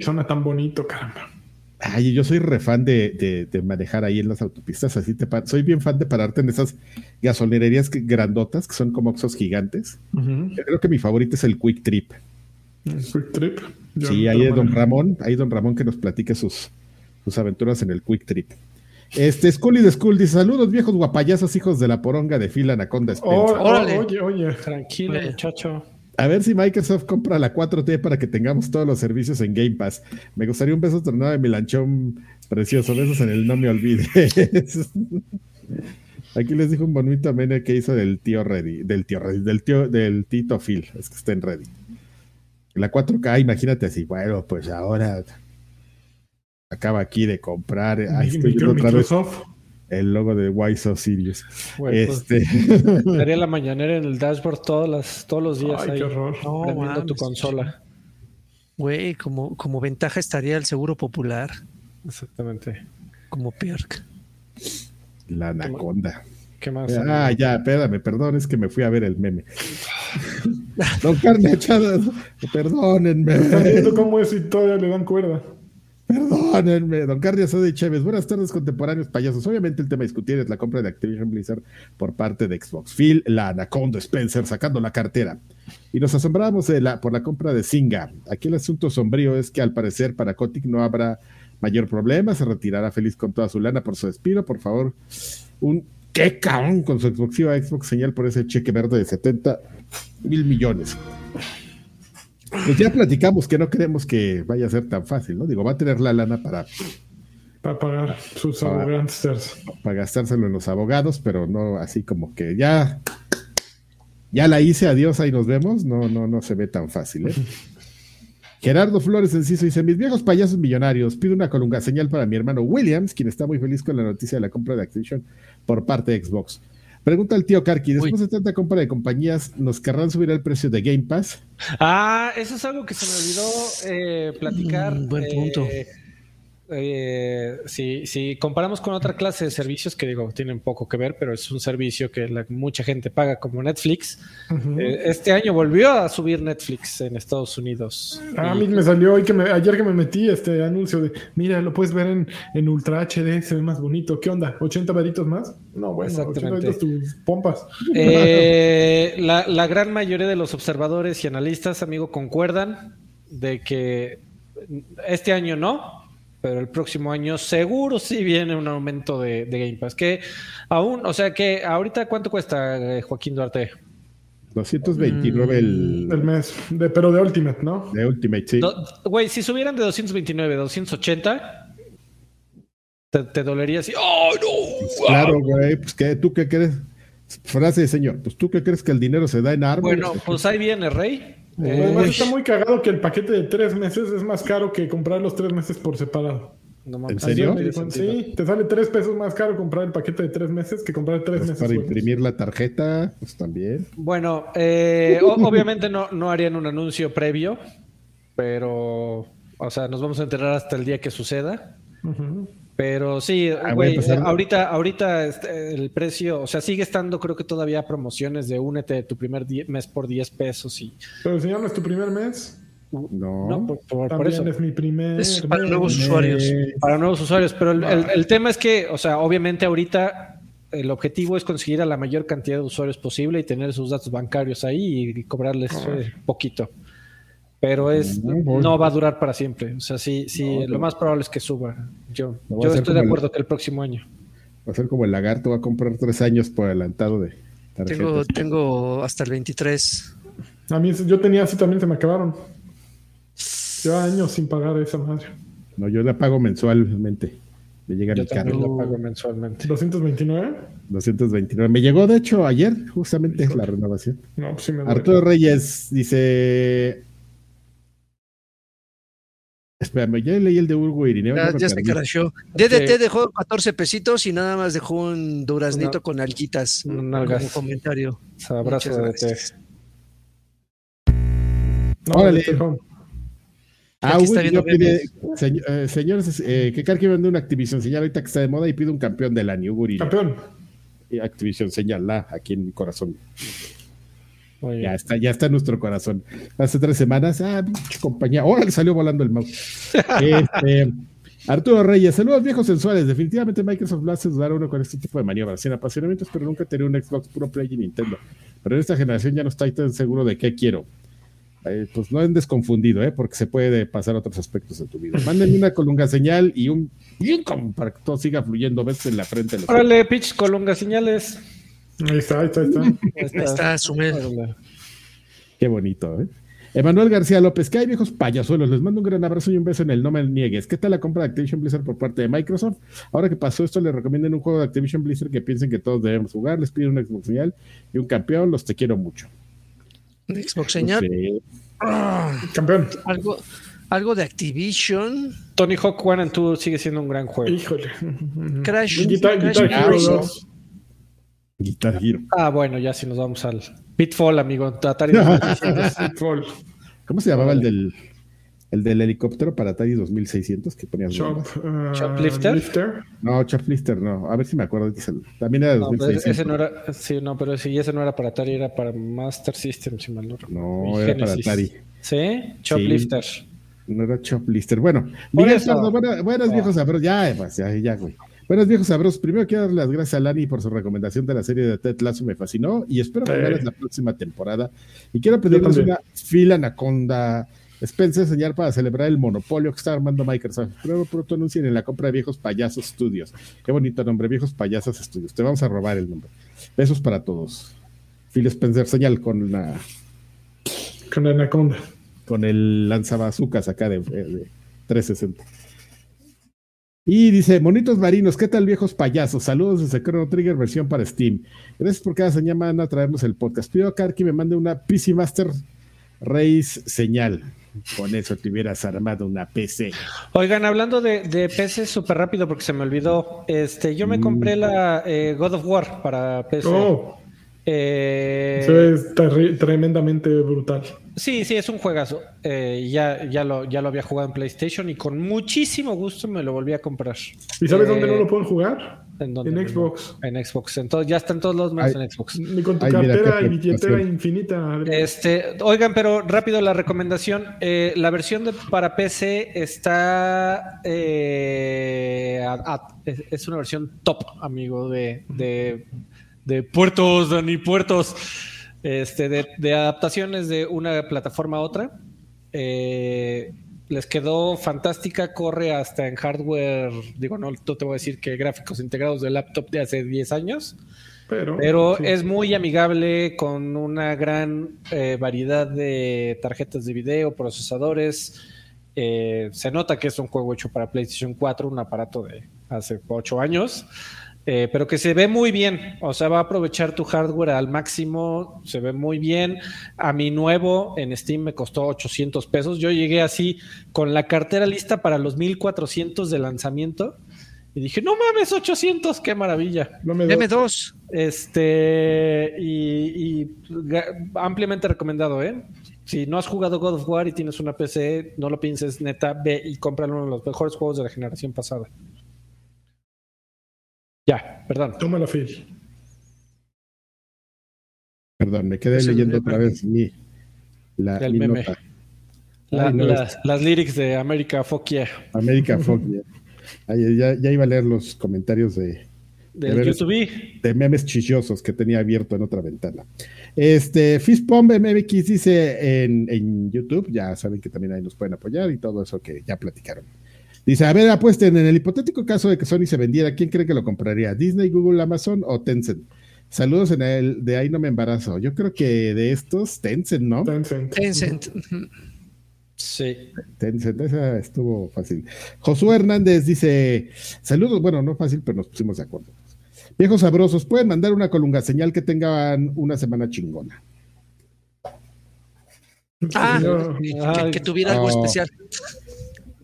suena tan bonito, caramba. Ay, yo soy re fan de, de- de manejar ahí en las autopistas, así te soy bien fan de pararte en esas gasolinerías que- grandotas que son como oxos gigantes. Yo creo que mi favorito es el Quick Trip. Quick Trip. Yo sí, ahí es don. Ramón, ahí don Ramón que nos platique sus, sus aventuras en el Quick Trip. Este, Scully de School dice: Saludos, viejos guapayazos, hijos de la poronga de fila Anaconda Spencer. Oh, Órale. Oye, oye. Tranquilo, Oye. muchacho. A ver si Microsoft compra la 4T para que tengamos todos los servicios en Game Pass. Me gustaría un beso tornado de mi lanchón precioso. Besos en el no me olvides. Aquí les dijo un bonito meme que hizo del tío Reddy, del tío Reddy, del tío, del Tito Phil, es que está en Ready. La 4K, imagínate así, bueno, pues ahora acaba aquí de comprar. Ahí estoy otra vez el logo de Why So Serious. Este, Daría la mañanera en el dashboard todas las, todos los días Ay, ahí, qué horror. No, tu consola. Güey, como, como ventaja estaría el seguro popular, Exactamente. como PERC. la anaconda. ¿Qué más? Ah, ya, espérame, perdón, es que me fui a ver el meme. Don Carne perdónenme, Están viendo cómo es y todavía le dan cuerda. perdónenme. Don Asada y Chévez, buenas tardes, contemporáneos payasos. Obviamente el tema a discutir es la compra de Activision Blizzard por parte de Xbox. Phil, la Anaconda Spencer, sacando la cartera. Y nos asombramos de la, por la compra de Singa. Aquí el asunto sombrío es que al parecer para Kotick no habrá mayor problema, se retirará feliz con toda su lana por su despido. Por favor, un qué cabrón con su exclusiva Xbox señal por ese cheque verde de 70 mil millones. Pues ya platicamos que no queremos que vaya a ser tan fácil, ¿no? Digo, va a tener la lana para, Para pagar sus abogados. para gastárselo en los abogados, pero no así como que ya, ya la hice, adiós, ahí nos vemos. No, no, no se ve tan fácil, ¿eh? Gerardo Flores Enciso dice: Mis viejos payasos millonarios, pido una colunga señal para mi hermano Williams, quien está muy feliz con la noticia de la compra de Activision por parte de Xbox. Pregunta al tío Karki: después Uy. de tanta compra de compañías, ¿nos querrán subir el precio de Game Pass? Ah, eso es algo que se me olvidó eh, platicar. Mm, buen Eh, punto. eh, si, si comparamos con otra clase de servicios que digo, tienen poco que ver, pero es un servicio que la- mucha gente paga como Netflix. Eh, este año volvió a subir Netflix en Estados Unidos. A Y- mí me salió hoy que me, ayer que me metí este anuncio de mira, lo puedes ver en, en Ultra HD, se ve más bonito. ¿Qué onda? ¿80 varitos más? No, bueno, 80 Exactamente. varitos tus pompas. Eh, la, la gran mayoría de los observadores y analistas, amigo, concuerdan de que este año no, pero el próximo año seguro sí viene un aumento de, de Game Pass. Que aún, o sea que ahorita cuánto cuesta eh, Joaquín Duarte? 229 el, El mes, de, pero de Ultimate, ¿no? de Ultimate, sí. Güey, si subieran de 229 a 280, te, te dolería así. ¡Oh, no! Claro, güey, pues ¿qué, ¿tú qué crees? Frase de señor, pues tú qué crees que el dinero se da en árboles. Bueno, pues ahí viene, Rey. Eh, Además está muy cagado que el paquete de tres meses es más caro que comprar los tres meses por separado. no mames, ¿En serio? Sí, te sale tres pesos más caro comprar el paquete de tres meses que comprar tres Pues meses. para buenos. imprimir la tarjeta, pues también. Bueno, eh, obviamente no, no harían un anuncio previo, pero, o sea, nos vamos a enterar hasta el día que suceda. Ujú. Pero sí, Ah, güey, ahorita, ahorita este, el precio, o sea, sigue estando, creo que todavía promociones de únete de tu primer mes por 10 pesos y Pero si ya no es tu primer mes, No. no, por, por- por también eso. es mi primer Es para mes. nuevos usuarios. Para nuevos usuarios, pero el, el- el tema es que, o sea, obviamente ahorita el objetivo es conseguir a la mayor cantidad de usuarios posible y tener sus datos bancarios ahí y cobrarles eh, poquito. Pero es No, va a durar para siempre. O sea, sí, sí, No, lo más probable es que suba. Yo, No yo estoy de el- acuerdo que el próximo año. Va a ser como el lagarto, va a comprar tres años por adelantado de tarjetas. Tengo, tengo hasta el 23. A mí yo tenía así también se me acabaron. Lleva años sin pagar esa madre. No, yo la pago mensualmente. Me llega Yo mi carro. lo pago mensualmente. 229. 229. Me llegó, de hecho, ayer, justamente, la renovación. No, pues sí me. Arturo Reyes dice. Espérame, ya leí el de Urgo Irineo. Ya, se carachó. DDT dejó 14 pesitos y nada más dejó un duraznito Una- con alguitas nalgas. comentario. Abrazo de té. No, Órale. Ah, Hugo pide, memes. señ- eh, señores, eh, que Karki vende una Activision señal ahorita que está de moda y pide un campeón del año, Hugo Irineo. Campeón. Activision señal, la, aquí en mi corazón. Ya está, ya está en nuestro corazón. Hace tres semanas, ah, pinche compañía. Ahora le salió volando el mouse. Este, Arturo Reyes, saludos viejos sensuales. Definitivamente Microsoft lo hace dudar a uno con este tipo de maniobras. Sin apasionamientos, pero nunca tenido un Xbox puro Play y Nintendo. Pero en esta generación ya no estoy tan seguro de qué quiero. Eh, pues no andes confundido, ¿eh? porque se puede pasar a otros aspectos de tu vida. Mándenme una colunga señal y un bien como para que todo siga fluyendo. Besos en la frente. Órale, pitch, colunga señales. Ahí está, ahí está, ahí está. Ahí Ahí está. Órale. Qué bonito, ¿eh? Emanuel García López, ¿qué hay viejos payasuelos? Les mando un gran abrazo y un beso en el no me niegues. ¿Qué tal la compra de Activision Blizzard por parte de Microsoft? Ahora que pasó esto, les recomienden un juego de Activision Blizzard que piensen que todos debemos jugar. Les pido un Xbox señal y un campeón. Los te quiero mucho. Xbox señal. Sí. Ah, Campeón. algo, algo de Activision. Tony Hawk 1 and 2 sigue siendo un gran juego. Híjole. Crash. Guitar, Crash Guitar Hero Bandicoot. 2. Guitar Hero. Ah, bueno, ya si nos vamos al Pitfall, amigo. Atari 2600. Pitfall. ¿Cómo se llamaba el del, el del helicóptero para Atari 2600 que ponías bombas? uh, Shoplifter. Lifter. No, Choplifter, no. A ver si me acuerdo. ese. También era de No, pero 2600. ese no era, sí, no, pero sí, ese no era para Atari, era para Master System, si mal no recuerdo. No, Y era para. Atari. ¿Sí? Choplifter. No era Choplister. Bueno, Miguel eso. Pardo, buena- buenas No. viejos sabros. Ya, pues, ya, ya, güey. Buenos viejos sabrosos. Primero quiero dar las gracias a Lani por su recomendación de la serie de Ted Lasso. Me fascinó y espero verlas la próxima temporada. Y quiero pedirles una fila anaconda Spencer enseñar para celebrar el monopolio que está armando Microsoft. Pero pronto anuncien en la compra de Viejos Payasos Studios. Qué bonito nombre, Viejos Payasos Studios. Te vamos a robar el nombre. Besos para todos. Phil Spencer señal con la Con la Anaconda. con el lanzabazucas acá de, de 360. Y dice, monitos marinos, ¿qué tal viejos payasos? Saludos desde Chrono Trigger versión para Steam. Gracias por cada semana a traernos el podcast. Pido a Karki me mande una PC Master Race señal. Con eso te hubieras armado una PC. Oigan, hablando de, de PC súper rápido porque se me olvidó. Este, yo me Mm. compré la eh, God of War para PC. Oh, Eh, eso es tremendamente brutal. Sí, sí, es un juegazo. Eh, ya, ya, lo, ya lo había jugado en PlayStation y con muchísimo gusto me lo volví a comprar. ¿Y sabes Eh, dónde no lo pueden jugar? ¿En, dónde, En amigo? Xbox. En Xbox. Entonces, ya están todos los Ay. en Xbox. Ni con tu Ay, cartera y billetera infinita. Adrián. Este, oigan, pero rápido la recomendación. Eh, la versión de, para PC está. eh, a- a- es, es una versión top, amigo, de, de, de puertos, Dani, puertos. Este, de, de adaptaciones de una plataforma a otra. Eh, les quedó fantástica, corre hasta en hardware, digo, no, no te voy a decir que gráficos integrados de laptop de hace 10 años, pero pero sí. es muy amigable con una gran eh, variedad de tarjetas de video, procesadores. Eh, se nota que es un juego hecho para PlayStation 4, un aparato de hace 8 años, eh, pero que se ve muy bien. O sea, va a aprovechar tu hardware al máximo, se ve muy bien. A mi nuevo en Steam me costó 800 pesos. Yo llegué así con la cartera lista para los 1400 de lanzamiento. Y dije, no mames, 800, qué maravilla. No me doy. M2. Este, y, y ampliamente recomendado, ¿eh? Si no has jugado God of War y tienes una PC, no lo pienses, neta, ve y compra uno de los mejores juegos de la generación pasada. Ya, perdón. Tómala, Phil. Perdón, me quedé Es leyendo otra vez mi, la, El mi meme. nota. La- Ay, no, las, las lyrics de America Fuck Yeah América Fox. ya. Ay, ya, ya iba a leer los comentarios de, De. YouTube. de memes chillosos que tenía abierto en otra ventana. Este, Fistpomb MX dice en, en YouTube, ya saben que también ahí nos pueden apoyar y todo eso que ya platicaron. Dice, a ver, apuesten, en el hipotético caso de que Sony se vendiera, ¿quién cree que lo compraría? ¿Disney, Google, Amazon o Tencent? Saludos en el de ahí no me embarazo. Yo creo que de estos, Tencent, ¿no? Tencent. Tencent. Sí. Tencent, esa estuvo fácil. Josué Hernández dice: Saludos, bueno, no fácil, pero nos pusimos de acuerdo. Viejos sabrosos, pueden mandar una colunga señal que tengan una semana chingona. Ah, No. que, tuviera algo Oh. especial.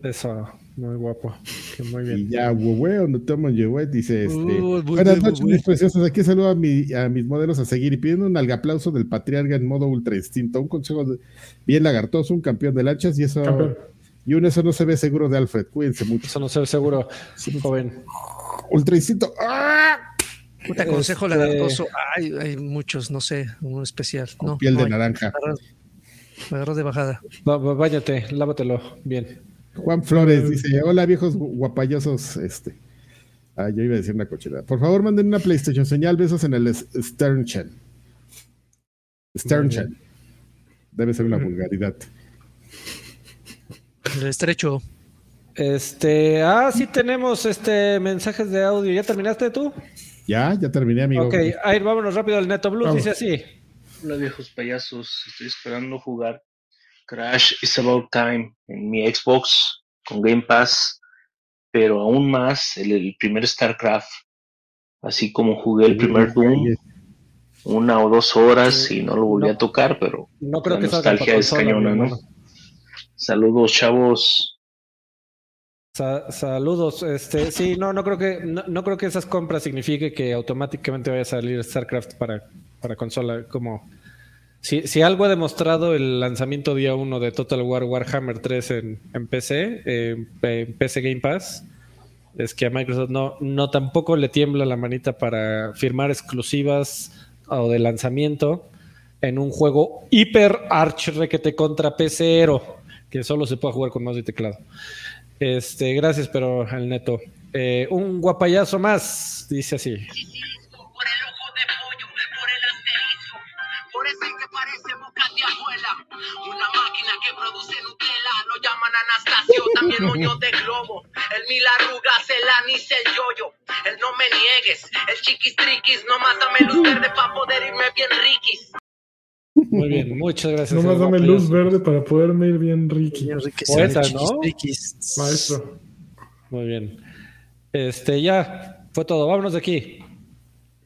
Eso, muy guapo. Que muy Y bien. ya, hueveo, no tomo Yehuet, dice este. Uh, bu- Buenas bu- noches, mis preciosos. Aquí saludo a, mi- a mis modelos a seguir y pidiendo un aplauso del patriarca en modo ultra instinto. Un consejo de- bien lagartoso, un campeón de lanchas y eso. Campeón. Y un eso no se ve seguro de Alfred. Cuídense mucho. Eso no sé seguro, joven. Ultra instinto. ¡Ah! Puta consejo Este- lagartoso. Ay, hay muchos, no sé, uno especial. Con No, piel no de hay. naranja. Me agarró- de bajada. Va- Báñate, lávatelo bien. Juan Flores dice: Hola, viejos gu- guapayosos. Este. Ah, yo iba a decir una cochinada. Por favor, manden una PlayStation señal. Besos en el S- Stern Chan. Stern Chan. Debe ser una vulgaridad. El estrecho. Este, ah, sí tenemos este mensajes de audio. ¿Ya terminaste tú? Ya, ya terminé, amigo. Ok, a ir, vámonos rápido al Neto Blues. Dice así. Hola viejos payasos, estoy esperando jugar Crash Is About Time en mi Xbox con Game Pass, pero aún más el, el primer StarCraft, así como jugué el primer Doom, una o dos horas y no lo volví No. a tocar, pero No creo la que nostalgia es cañona, ¿no? Saludos chavos. Sa- saludos. Este, sí, no, no creo que, no, no creo que esas compras signifique que automáticamente vaya a salir StarCraft para, para consola. Como si, algo ha demostrado el lanzamiento día 1 de Total War Warhammer 3 en, PC, eh, en PC Game Pass, es que a Microsoft no, tampoco le tiembla la manita para firmar exclusivas o de lanzamiento en un juego hiper arch requete contra PCero, que solo se puede jugar con mouse y teclado. Este, gracias, pero al neto. Eh, un guapayazo más, dice así. Que produce Nutella, lo llaman Anastasio, también moño de globo, el mil arrugas, el anís, el yoyo, el no me niegues, el chiquis triquis, nomás dame luz verde para poder irme bien riquis. Muy bien, muchas gracias. Nomás dame luz verde para poderme ir bien Ricky. Poeta, Chiquis, ¿no? triquis. Maestro. Muy bien. Este, ya, fue todo. Vámonos de aquí.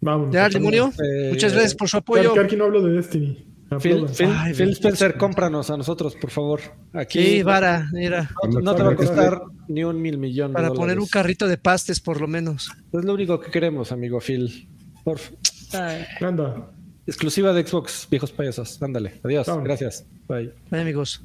Vamos. ¿Ya, demonio? Eh, Muchas gracias por su apoyo. Karki no hablo de Destiny. Phil, Aplaudan. Phil- Ay, Phil ven. Spencer, cómpranos a nosotros, por favor. Aquí Sí, vara, mira. no, no te va a costar ni un mil millón de Para poner un carrito de pastes, por lo menos. Es lo único que queremos, amigo Phil. Por. Anda. Exclusiva de Xbox, viejos payasos. Ándale. Adiós. Gracias. Bye. Bye, amigos.